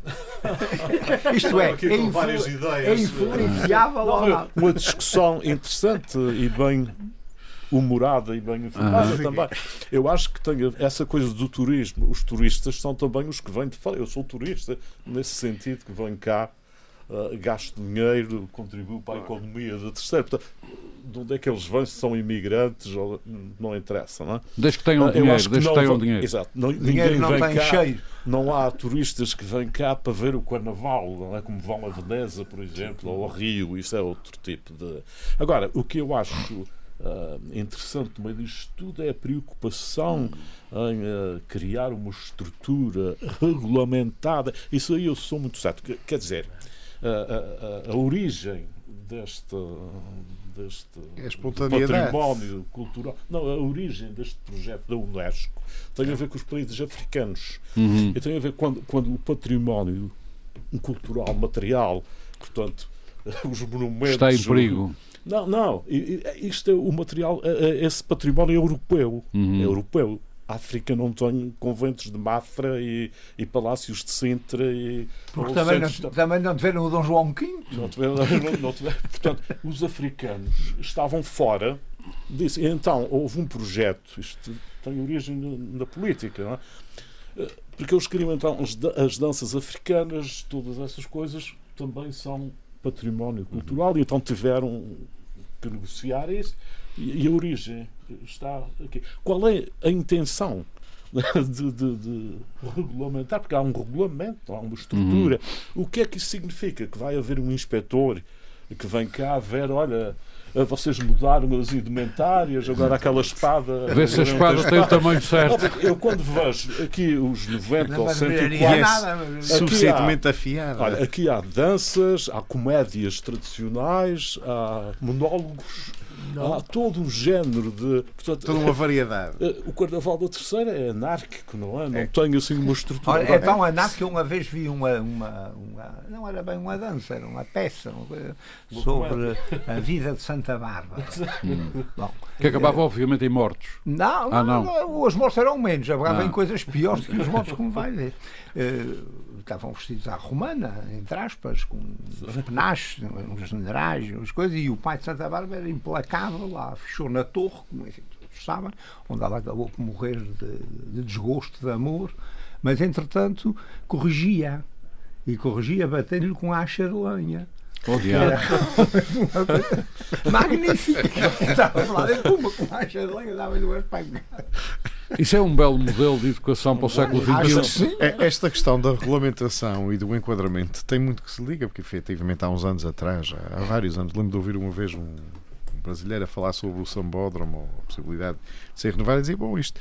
Isto é, Aqui é, com influ- várias é ideias. influenciável ou não? Uma discussão interessante e bem humorada e bem informada Ah. também. Eu acho que tem essa coisa do turismo. Os turistas são também os que vêm de fora. Eu sou turista, nesse sentido, que venho cá, uh, gasto dinheiro, contribuo para a economia da terceira. Portanto, de onde é que eles vêm? Se são imigrantes ou não interessa, não é? Desde que tenham Ah, dinheiro, que desde que tenham vão- dinheiro. Exato. Não, Dinheiro ninguém não vem cá. cheiro. Não há turistas que vêm cá para ver o carnaval, não é como vão a Veneza, por exemplo, ou a Rio, isso é outro tipo de. Agora, o que eu acho ah, interessante no meio disto tudo é a preocupação em ah, criar uma estrutura regulamentada. Isso aí eu sou muito certo. Quer- dizer, a, a- origem deste. Deste É património cultural. Não, a origem deste projeto da Unesco tem a ver com os países africanos. Uhum. E tem a ver quando, quando o património cultural, material, portanto, os monumentos. Está em perigo. Não, não. i- Isto é o material, é- é- esse património é europeu. Uhum. É europeu. A África não tem conventos de Mafra e, e palácios de Sintra e. Porque também não, de- também não tiveram o Dom João V. não tiver- não- não tiver- Portanto, os africanos estavam fora disso. E então houve um projeto, isto tem origem na, na política, não é? Porque eles queriam então as, as danças africanas, todas essas coisas também são património cultural e então tiveram que negociar isso e, a origem está aqui. Qual é a intenção? De, de- de regulamentar, porque há um regulamento, há uma estrutura. O que é que isso significa? Que vai haver um inspetor que vem cá ver, olha, vocês mudaram as indumentárias, agora aquela espada. Vê se a espada tem o tamanho certo. Eu quando vejo aqui os 90 Não ou mas 104. melhoraria nada. mas- Suficientemente afiada. Olha, aqui há danças, há comédias tradicionais, há monólogos, há todo um género de. Portanto, Toda uma variedade. eh, o Carnaval da Terceira é anárquico, não é? Não tem assim uma estrutura. Olha, é tão anárquico que eu uma vez vi uma, uma, uma- Não era bem uma dança, era uma peça uma coisa sobre a vida de Santa Bárbara. Bom, Que acabava, obviamente, em mortos. não, Ah, não, não. não, os mortos eram menos, agora Ah. vem coisas piores do que os mortos, como vai ver. Eh, estavam vestidos à romana, entre aspas, com uns penachos, uns generais, umas coisas, e o pai de Santa Bárbara era implacável, lá fechou na torre, como enfim, todos sabem, onde ela acabou por morrer de, de desgosto, de amor, mas entretanto corrigia. E corrigia batendo-lhe com a acha de lenha. Diabo. Magnífico! Estava lá, puma, com a acha de lenha, dava-lhe uma espangada. Isso é um belo modelo de educação para o século XXI. É, Esta questão da regulamentação e do enquadramento tem muito que se liga, porque efetivamente há uns anos atrás, há vários anos, lembro de ouvir uma vez um brasileiro a falar sobre o sambódromo, ou a possibilidade de ser renovado, e dizer, bom, isto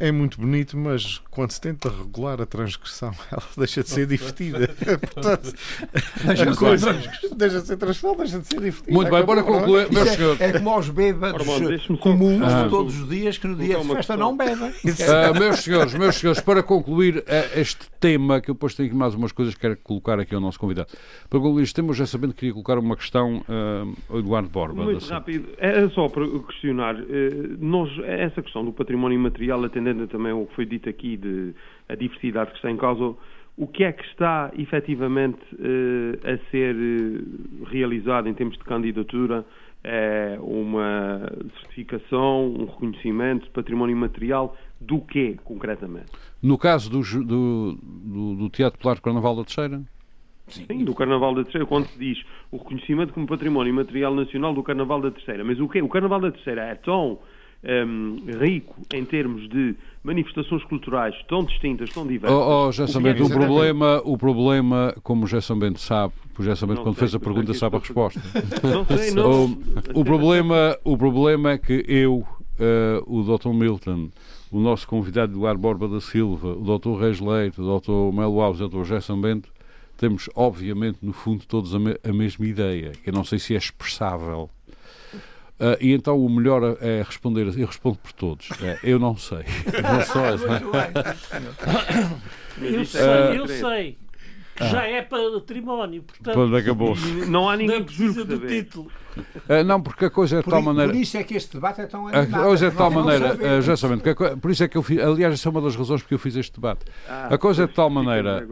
é muito bonito, mas quando se tenta regular a transgressão, ela deixa de ser divertida. Portanto, a coisa deixa de ser transversal, deixa de ser divertida. Muito bem, bora é? concluir. Meus Isso senhores, é, é como aos bêbados comuns Ah. de todos os dias que no dia de festa não bebem. ah, meus senhores, meus senhores, para concluir ah, este tema, que eu depois tenho aqui mais umas coisas que quero colocar aqui ao nosso convidado. Para concluir este tema, eu já sabendo que queria colocar uma questão ah, ao Eduardo Borba. Muito rápido. Era só para questionar. eh, Nós, essa questão do património imaterial, atendendo também ao que foi dito aqui, de a diversidade que está em causa, o que é que está efetivamente eh, a ser eh, realizado em termos de candidatura? É uma certificação, um reconhecimento de património imaterial do quê, concretamente? No caso do, do, do, do Teatro Popular Carnaval da Terceira? Sim, do Carnaval da Terceira, quando se diz o reconhecimento como património imaterial nacional do Carnaval da Terceira. Mas o quê? O Carnaval da Terceira é tão hum, rico em termos de manifestações culturais tão distintas, tão diversas. Oh, oh Gerson é Bento, o que- problema, o problema, como o Gerson Bento sabe, o Gerson Bento quando sei, fez a pergunta aqui sabe a resposta. Não sei, não. O, o problema, o problema é que eu, eh, o Dr. Milton, o nosso convidado Eduardo Borba da Silva, o Dr. Reis Leite, o Dr. Melo Alves e o Dr. Gerson Bento, temos, obviamente, no fundo, todos a, me- a mesma ideia. que Eu não sei se é expressável. Ah, e então o melhor é responder, eu respondo por todos. É, eu não sei. Não sei. Eu isso sei, é eu sei. Que já é património, portanto, Quando acabou-se. Não há não ninguém que precisa do título. Ah, não, porque a coisa é de Por, tal maneira. por isso é que este debate é tão Ah, animado. Hoje é de tal maneira, sabemos. ah, já sabendo, que a co- por isso é que eu fiz, aliás, essa é uma das razões porque eu fiz este debate. Ah, A coisa é de tal maneira-.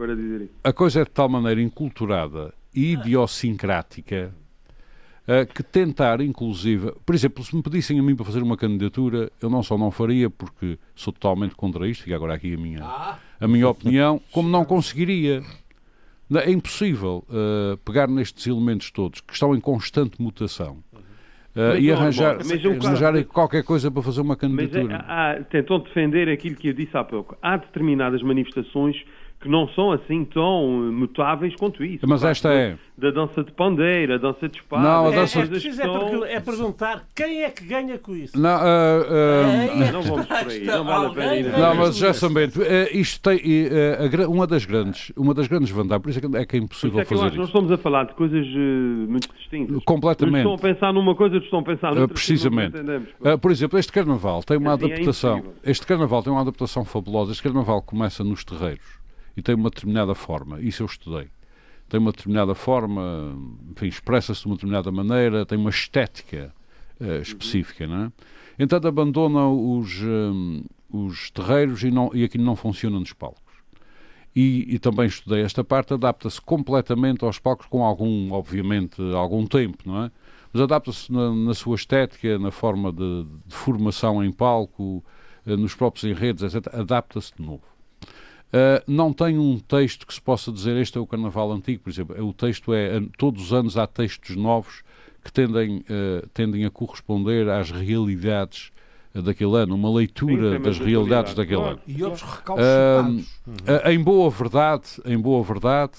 A coisa é de tal maneira inculturada e idiosincrática Uh, que tentar, inclusive, por exemplo, se me pedissem a mim para fazer uma candidatura, eu não só não faria, porque sou totalmente contra isto, fica agora aqui a minha, a minha opinião, como não conseguiria. É impossível uh, pegar nestes elementos todos que estão em constante mutação uh, e arranjar, arranjar qualquer coisa para fazer uma candidatura. Mas é, tentam defender aquilo que eu disse há pouco. Há determinadas manifestações que não são assim tão mutáveis quanto isso. Mas esta é. Da dança de pandeira, a dança de espada. Não, a dança... É, é, preciso é, é, perguntar quem é que ganha com isso. Não, uh, uh, não vamos por aí, não vale a pena ir Não, mas já também, uh, isto tem, uh, uma das grandes, uma das grandes vantagens, por isso é que é, que é impossível é que fazer isso. Nós estamos a falar de coisas muito distintas. Completamente. Estão a pensar numa coisa, estão a pensar noutra. Precisamente. por exemplo, este carnaval tem uma assim adaptação, este carnaval tem uma adaptação fabulosa. Este carnaval começa nos terreiros e tem uma determinada forma. Isso eu estudei. Tem uma determinada forma, enfim, expressa-se de uma determinada maneira, tem uma estética uh, específica, não é? Então abandona os, um, os terreiros e, não, e aquilo não funciona nos palcos. E, e também estudei esta parte, adapta-se completamente aos palcos com algum, obviamente, algum tempo, não é? Mas adapta-se na, na, sua estética, na forma de, de formação em palco, uh, nos próprios enredos, etc. Adapta-se de novo. Uh, não tem um texto que se possa dizer este é o Carnaval antigo, por exemplo. O texto é, todos os anos há textos novos que tendem, uh, tendem a corresponder às realidades uh, daquele ano, uma leitura Sim, das realidades daquele claro. ano. E outros recalcitrados. Uhum. em boa verdade, em boa verdade,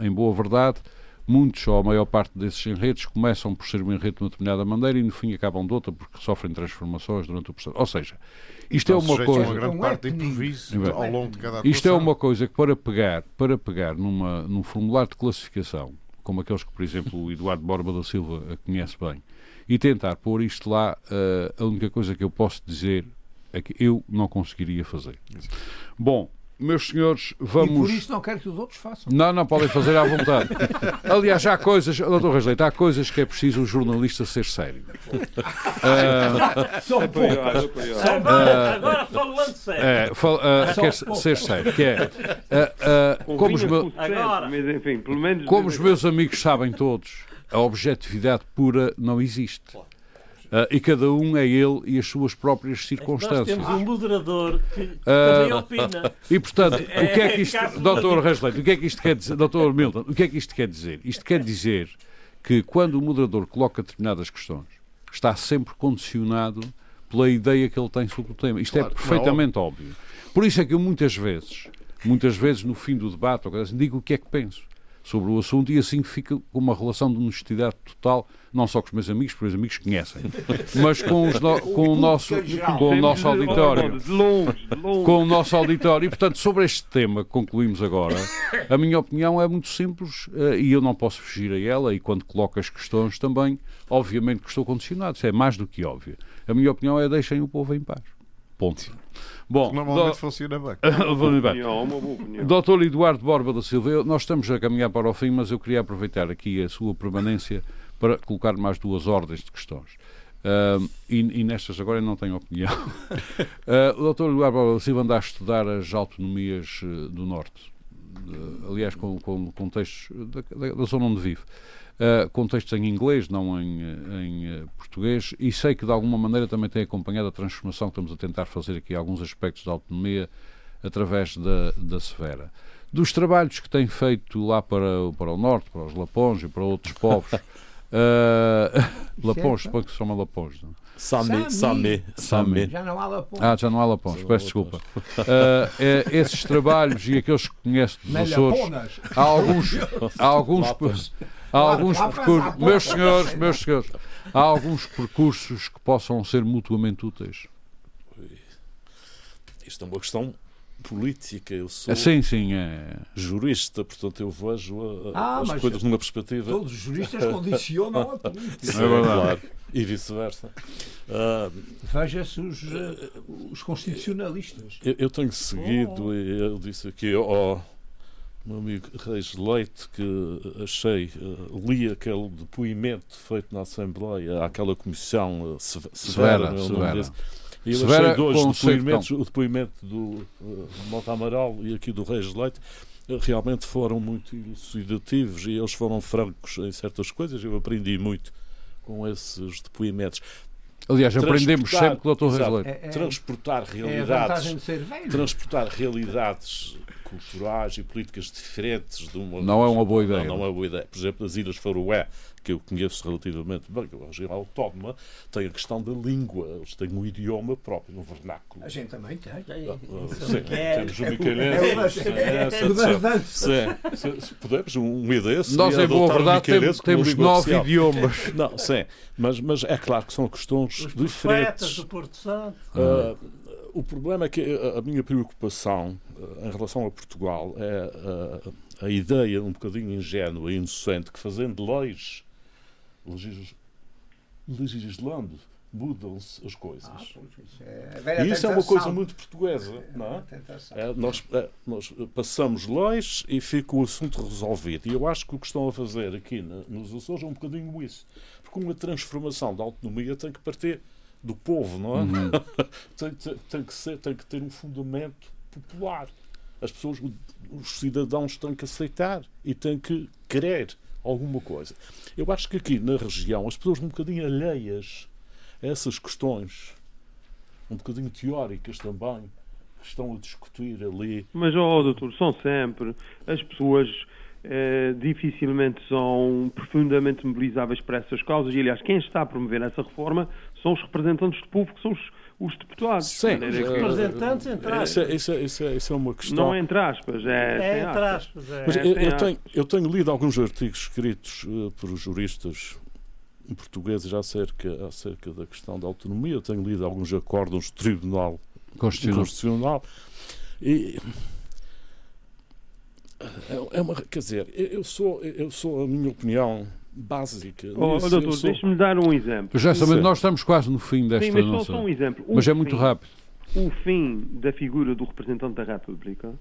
em boa verdade, muitos ou a maior parte desses enredos começam por ser um enredo de uma determinada maneira e no fim acabam de outra porque sofrem transformações durante o processo. Ou seja, isto é uma coisa. Uma grande parte de improviso ao longo de cada Isto é uma coisa que para pegar, para pegar numa, num formulário de classificação, como aqueles que, por exemplo, o Eduardo Borba da Silva conhece bem, e tentar pôr isto lá, uh, a única coisa que eu posso dizer é que eu não conseguiria fazer. Bom, meus senhores, vamos. E por isso não quero que os outros façam. Não, não podem fazer à vontade. Aliás, há coisas, doutor Rasleito, há coisas que é preciso um jornalista ser sério. Uh, Só um pouco. Agora, agora falando sério. É, fal, uh, quer ser sério, que é. Uh, como os, meu, como os meus amigos sabem todos, a objetividade pura não existe. Uh, e cada um é ele e as suas próprias circunstâncias. Nós temos um moderador que uh, também opina. E portanto, o que é que isto, é, Dr. Rasleito, o que é que isto quer dizer, Dr. Milton, o que é que isto quer dizer? Isto quer dizer que quando o moderador coloca determinadas questões, está sempre condicionado pela ideia que ele tem sobre o tema. Isto é claro, é perfeitamente não. óbvio. Por isso é que eu muitas vezes, muitas vezes no fim do debate, digo o que é que penso sobre o assunto e assim fica com uma relação de honestidade total, não só com os meus amigos, porque os amigos conhecem, mas com, os no, com o nosso, com o nosso auditório. Com o nosso auditório. E, portanto, sobre este tema que concluímos agora, a minha opinião é muito simples eh, e eu não posso fugir a ela e quando coloco as questões também, obviamente que estou condicionado, isso é mais do que óbvio. A minha opinião é deixem o povo em paz. Ponto. Bom, Normalmente do... funciona bem. bem. Doutor Eduardo Borba da Silva, eu, nós estamos a caminhar para o fim, mas eu queria aproveitar aqui a sua permanência para colocar mais duas ordens de questões. Uh, e, e, nestas agora eu não tenho opinião. uh, o doutor Eduardo Borba da Silva anda a estudar as autonomias uh, do Norte. aliás, com, com, com textos da, da, da zona onde vive uh, com textos em inglês, não em, em uh, português, e sei que de alguma maneira também tem acompanhado a transformação que estamos a tentar fazer aqui, alguns aspectos da autonomia através da, da Severa. Dos trabalhos que tem feito lá para, para o Norte, para os Lapões e para outros povos, uh, Lapões, suponho que se chama Lapões, não? Sami, Sami, Sami. Já não há Lapões. Ah, já não há Lapões, peço desculpa. Uh, é, esses trabalhos e aqueles que conheço dos Açores, há alguns, há alguns, Há alguns percursos, meus senhores, meus senhores, há alguns percursos que possam ser mutuamente úteis. Isto é uma questão política. Eu sou sim, sim, é... jurista, portanto eu vejo a, ah, as coisas numa perspectiva. Todos os juristas condicionam a política. É verdade. Claro. E vice-versa. Uh, Veja-se os, uh, os constitucionalistas. Eu, eu tenho seguido, oh. e eu disse aqui, oh, meu amigo Reis Leite, que achei, uh, li aquele depoimento feito na Assembleia, àquela comissão uh, severa, severa, severa. E eu severa achei dois depoimentos, o depoimento do uh, Mota Amaral e aqui do Reis Leite, realmente foram muito elucidativos e eles foram francos em certas coisas. Eu aprendi muito com esses depoimentos. Aliás, aprendemos sempre com o Dr. Reis É, é, Transportar é a realidades, vantagem de ser velho. transportar realidades culturais e políticas diferentes de uma Não é uma boa ideia. Não, não é uma boa ideia. Por exemplo, as Ilhas Faroé, que eu conheço relativamente bem, que é uma região autónoma, tem a questão da língua. Eles têm um idioma próprio, um vernáculo. A gente também tem. Ah, Sim, é é- temos o é é é se podemos, um- seria Nós, em boa verdade, temos, temos nove oficial. idiomas. Não, sim, mas, mas é claro que são questões Os diferentes. profetas do Porto Santo. Ah, o problema é que a, a minha preocupação ah, em relação a Portugal é a ideia um bocadinho ingênua e inocente que fazendo leis, legis- legislando, mudam-se as coisas. Ah, isso é e isso é uma coisa muito portuguesa, não é? tentação. É, nós, é, nós passamos leis e fica o assunto resolvido. E eu acho que o que estão a fazer aqui na- nos Açores é um bocadinho isso. Porque uma transformação da autonomia tem que partir do povo, não é? Uhum. tem, tem- tem que ser, tem que ter um fundamento popular. As pessoas, os cidadãos têm que aceitar e têm que querer alguma coisa. Eu acho que aqui na região as pessoas um bocadinho alheias a essas questões, um bocadinho teóricas também, que estão a discutir ali. Mas, ó, doutor, são sempre as pessoas eh, dificilmente são profundamente mobilizáveis para essas causas. E, aliás, quem está a promover essa reforma são os representantes do povo, que são os, os deputados. Sim, eh, Representantes, entre aspas. Isso é, isso, é, isso, é, isso é uma questão. Não é entre aspas, é, É entre aspas. aspas. é. Mas É, eu, tenho, aspas. eu tenho lido alguns artigos escritos eh, por juristas portugueses acerca, acerca da questão da autonomia. Eu tenho lido alguns acórdãos do Tribunal Constitucional. Constitucional. E é- é uma, quer dizer, eu sou, eu sou a minha opinião básica. Oh, doutor, sou- deixe-me dar um exemplo. Justamente, nós estamos quase no fim desta Sim, mas nossa... só um exemplo. O Mas é muito rápido. O fim da figura do representante da República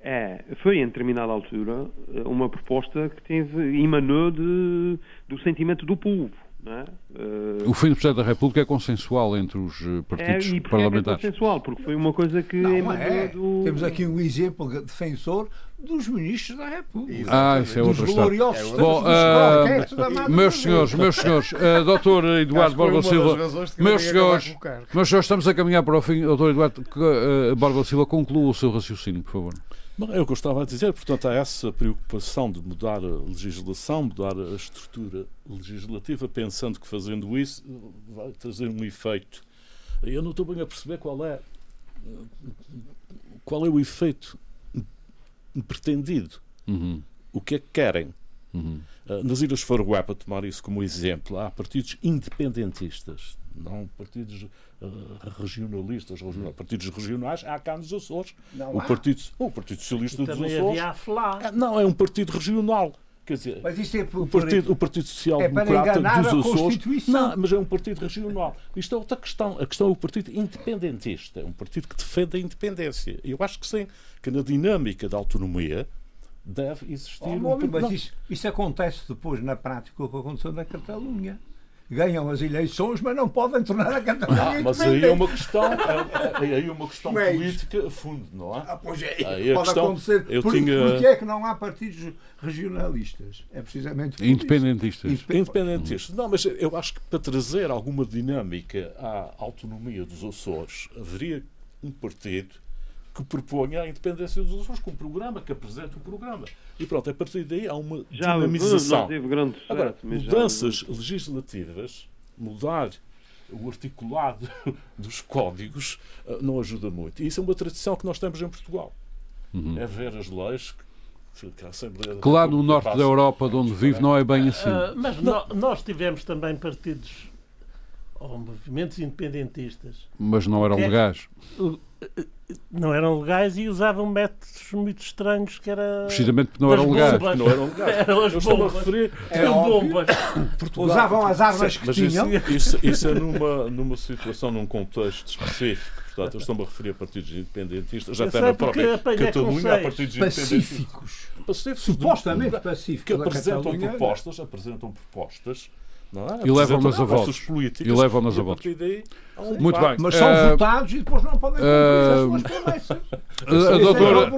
é, foi, em determinada altura, uma proposta que teve, emanou de, do sentimento do povo. Não é? Eh, O fim do Presidente da República é consensual entre os eh, é, partidos e porque é parlamentares. consensual, porque foi uma coisa que Não, é. do... Temos aqui um exemplo defensor dos ministros da República. Ah, isso é dos outra história. gloriosos Bom, Mata Meus senhores, meus senhores, eh, doutor Eduardo Borba Silva, meus senhores, meus senhores, estamos a caminhar para o fim. Doutor Eduardo eh, Borba Silva, conclua o seu raciocínio, por favor. Bom, é o que eu estava a dizer, portanto, há essa preocupação de mudar a legislação, mudar a estrutura legislativa, pensando que fazendo isso vai trazer um efeito. Eu não estou bem a perceber qual é qual é o efeito pretendido. Uhum, O que é que querem? uhum. Uh, Nas Ilhas Faroé, para tomar isso como exemplo, há partidos independentistas, não partidos uh, regionalistas, regional- partidos regionais, há cá nos Açores. Não o, há. partido, o Partido Socialista E dos também Açores. havia a FLA. Ah, Não, é um partido regional. Quer dizer, Mas isto é por, o Partido, o partido Social É Democrata dos Açores. Não, mas é um partido regional. Isto é outra questão. A questão é o partido independentista. É um partido que defende a independência. Eu acho que sim, que na dinâmica da autonomia deve existir. Oh, um mas isso, isso acontece depois na prática o que aconteceu na Catalunha. Ganham as eleições, mas não podem tornar a Catalunha Ah, mas aí é uma questão, é, é, aí é uma questão Mas- política a fundo, não é? Ah, pois é, Aí a pode questão- acontecer. eu Por, tinha- Porque é que não há partidos regionalistas? É precisamente por Independentistas. isso. Independentistas. Não, mas eu acho que para trazer alguma dinâmica à autonomia dos Açores, haveria um partido que proponha a independência dos Açores com um programa, que apresente o programa. E pronto, a partir daí há uma Já dinamização. sucesso. Agora, mas já- mudanças legislativas, mudar o articulado dos códigos, eh, não ajuda muito. E isso é uma tradição que nós temos em Portugal. É ver as leis que, lá no norte da Europa, de onde vive, não é bem assim. Ah, mas no- nós tivemos também partidos ou movimentos independentistas Mas não eram é- legais. Não eram legais e usavam métodos muito estranhos que era Precisamente porque não eram legais. bombas. Não eram legais. Eram as Eu estou-me a bombas. referir Eram bombas. Portugal. Usavam as armas que Mas tinham. Isso, isso, isso é numa, numa situação, num contexto específico. Portanto, eu estou-me a referir a partidos independentistas. Já até na própria Catalunha há partidos independentistas. Pacíficos. Pacíficos. Supostamente que pacíficos. da apresentam Catalunha. propostas, apresentam propostas, é? E levam-nas Apresentam a votos. E levam-nas a votos. um Muito bem. Mas são Ah, votados e depois não podem cumprir Ah, as suas promessas. O doutora,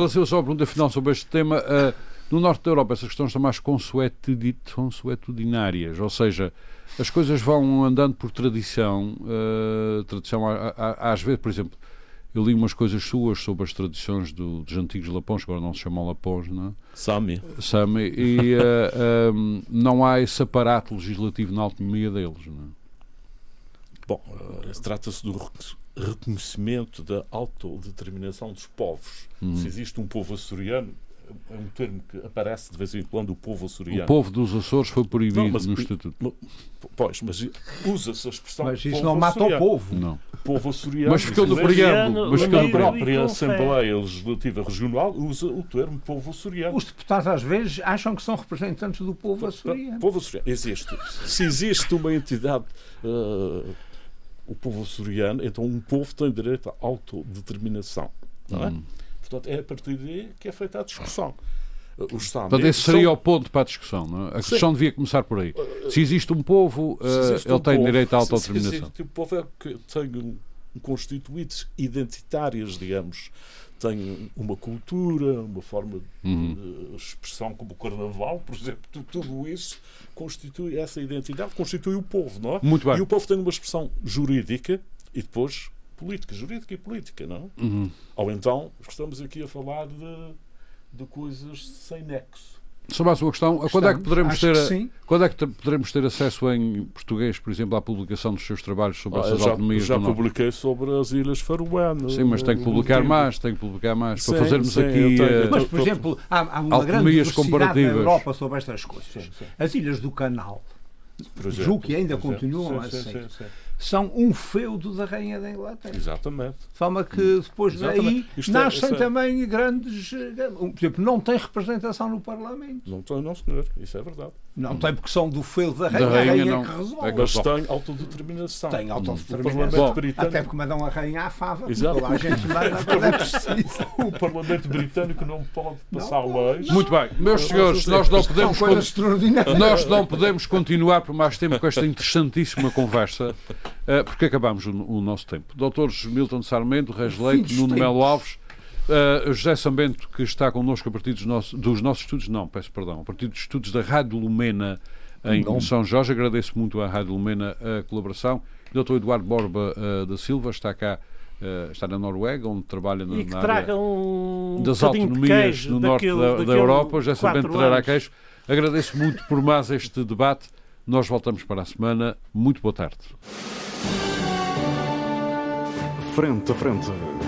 da Silva, só uma pergunta final sobre este tema. Uh, no norte da Europa, essas questões são mais consuetudinárias, ou seja, as coisas vão andando por tradição. Uh, tradição, às vezes, por exemplo, eu li umas coisas suas sobre as tradições do, dos antigos lapões, agora não se chamam lapões, não é? Sami. Sami, e uh, eh, um, não há esse aparato legislativo na autonomia deles, não é? Bom, uh, trata-se do reconhecimento da autodeterminação dos povos. Hum. Se existe um povo açoriano, é um termo que aparece de vez em quando, o povo açoriano. O povo dos Açores foi proibido não, mas, no Estatuto. Pois, mas usa-se a expressão. Mas isso não mata o povo. Não. Povo açoriano. Mas ficou no preâmbulo. Mas ficou no própria Assembleia Legislativa Regional usa o termo povo açoriano. Os deputados às vezes acham que são representantes do povo açoriano. Povo açoriano. Existe. Se existe uma entidade. Uh, o povo açoriano, então um povo tem direito à autodeterminação. Não é? Hum. Portanto, é a partir daí que é feita a discussão. Os Portanto, esse seria são... o ponto para a discussão. Não é? A discussão devia começar por aí. Se existe um povo, existe uh, ele um tem povo, direito à autodeterminação. Se existe um povo é que tem constituídos identitárias, digamos. Tem uma cultura, uma forma uhum. de expressão como o carnaval, por exemplo. Tudo isso constitui essa identidade, constitui o povo, não é? Muito bem. E o povo tem uma expressão jurídica e depois política, jurídica e política, não? Uhum. Ou então estamos aqui a falar de, de coisas sem nexo. Sobre a sua questão, Estamos, quando é que poderemos ter que quando é que poderemos ter acesso em português, por exemplo, à publicação dos seus trabalhos sobre ah, essas já, autonomias? Já publiquei sobre as Ilhas Faroanas. Sim, mas tem que publicar mais, tem que publicar mais sim, para fazermos sim, aqui. Tenho, uh, mas, por exemplo, há, há uma grande diversidade na Europa sobre estas coisas. Sim, as Ilhas do Canal, julgo que ainda continuam assim são um feudo da Rainha da Inglaterra. Exatamente. De forma que depois Exatamente. daí Isto é- nascem é, também grandes. Por exemplo, não tem representação no Parlamento. Não tem, não, senhor. Isso é verdade. Não tem porque são do feudo da Rainha, da rainha, rainha que resolve. É Mas tem autodeterminação. Tem autodeterminação. Até porque mandam a Rainha à fava. Exato. a gente manda quando é preciso. O Parlamento Britânico não pode passar não, leis. Muito bem. Meus senhores, nós não podemos. Nós não podemos continuar por mais tempo com esta interessantíssima conversa. Uh, porque acabamos o, o, nosso tempo. Doutores Milton Sarmento, Reis Leite, Nuno Melo Alves, uh, José Sambento, que está connosco a partir dos, nossos, dos nossos estudos, não, peço perdão, a partir dos estudos da Rádio Lumena em não. São Jorge. Agradeço muito à Rádio Lumena a colaboração. Doutor Eduardo Borba uh, da Silva está cá. Uh, está na Noruega, onde trabalha na, na área um das autonomias no norte da, da Europa. José Sambento trará queijo. Agradeço muito por mais este debate. Nós voltamos para a semana. Muito boa tarde. Frente a frente.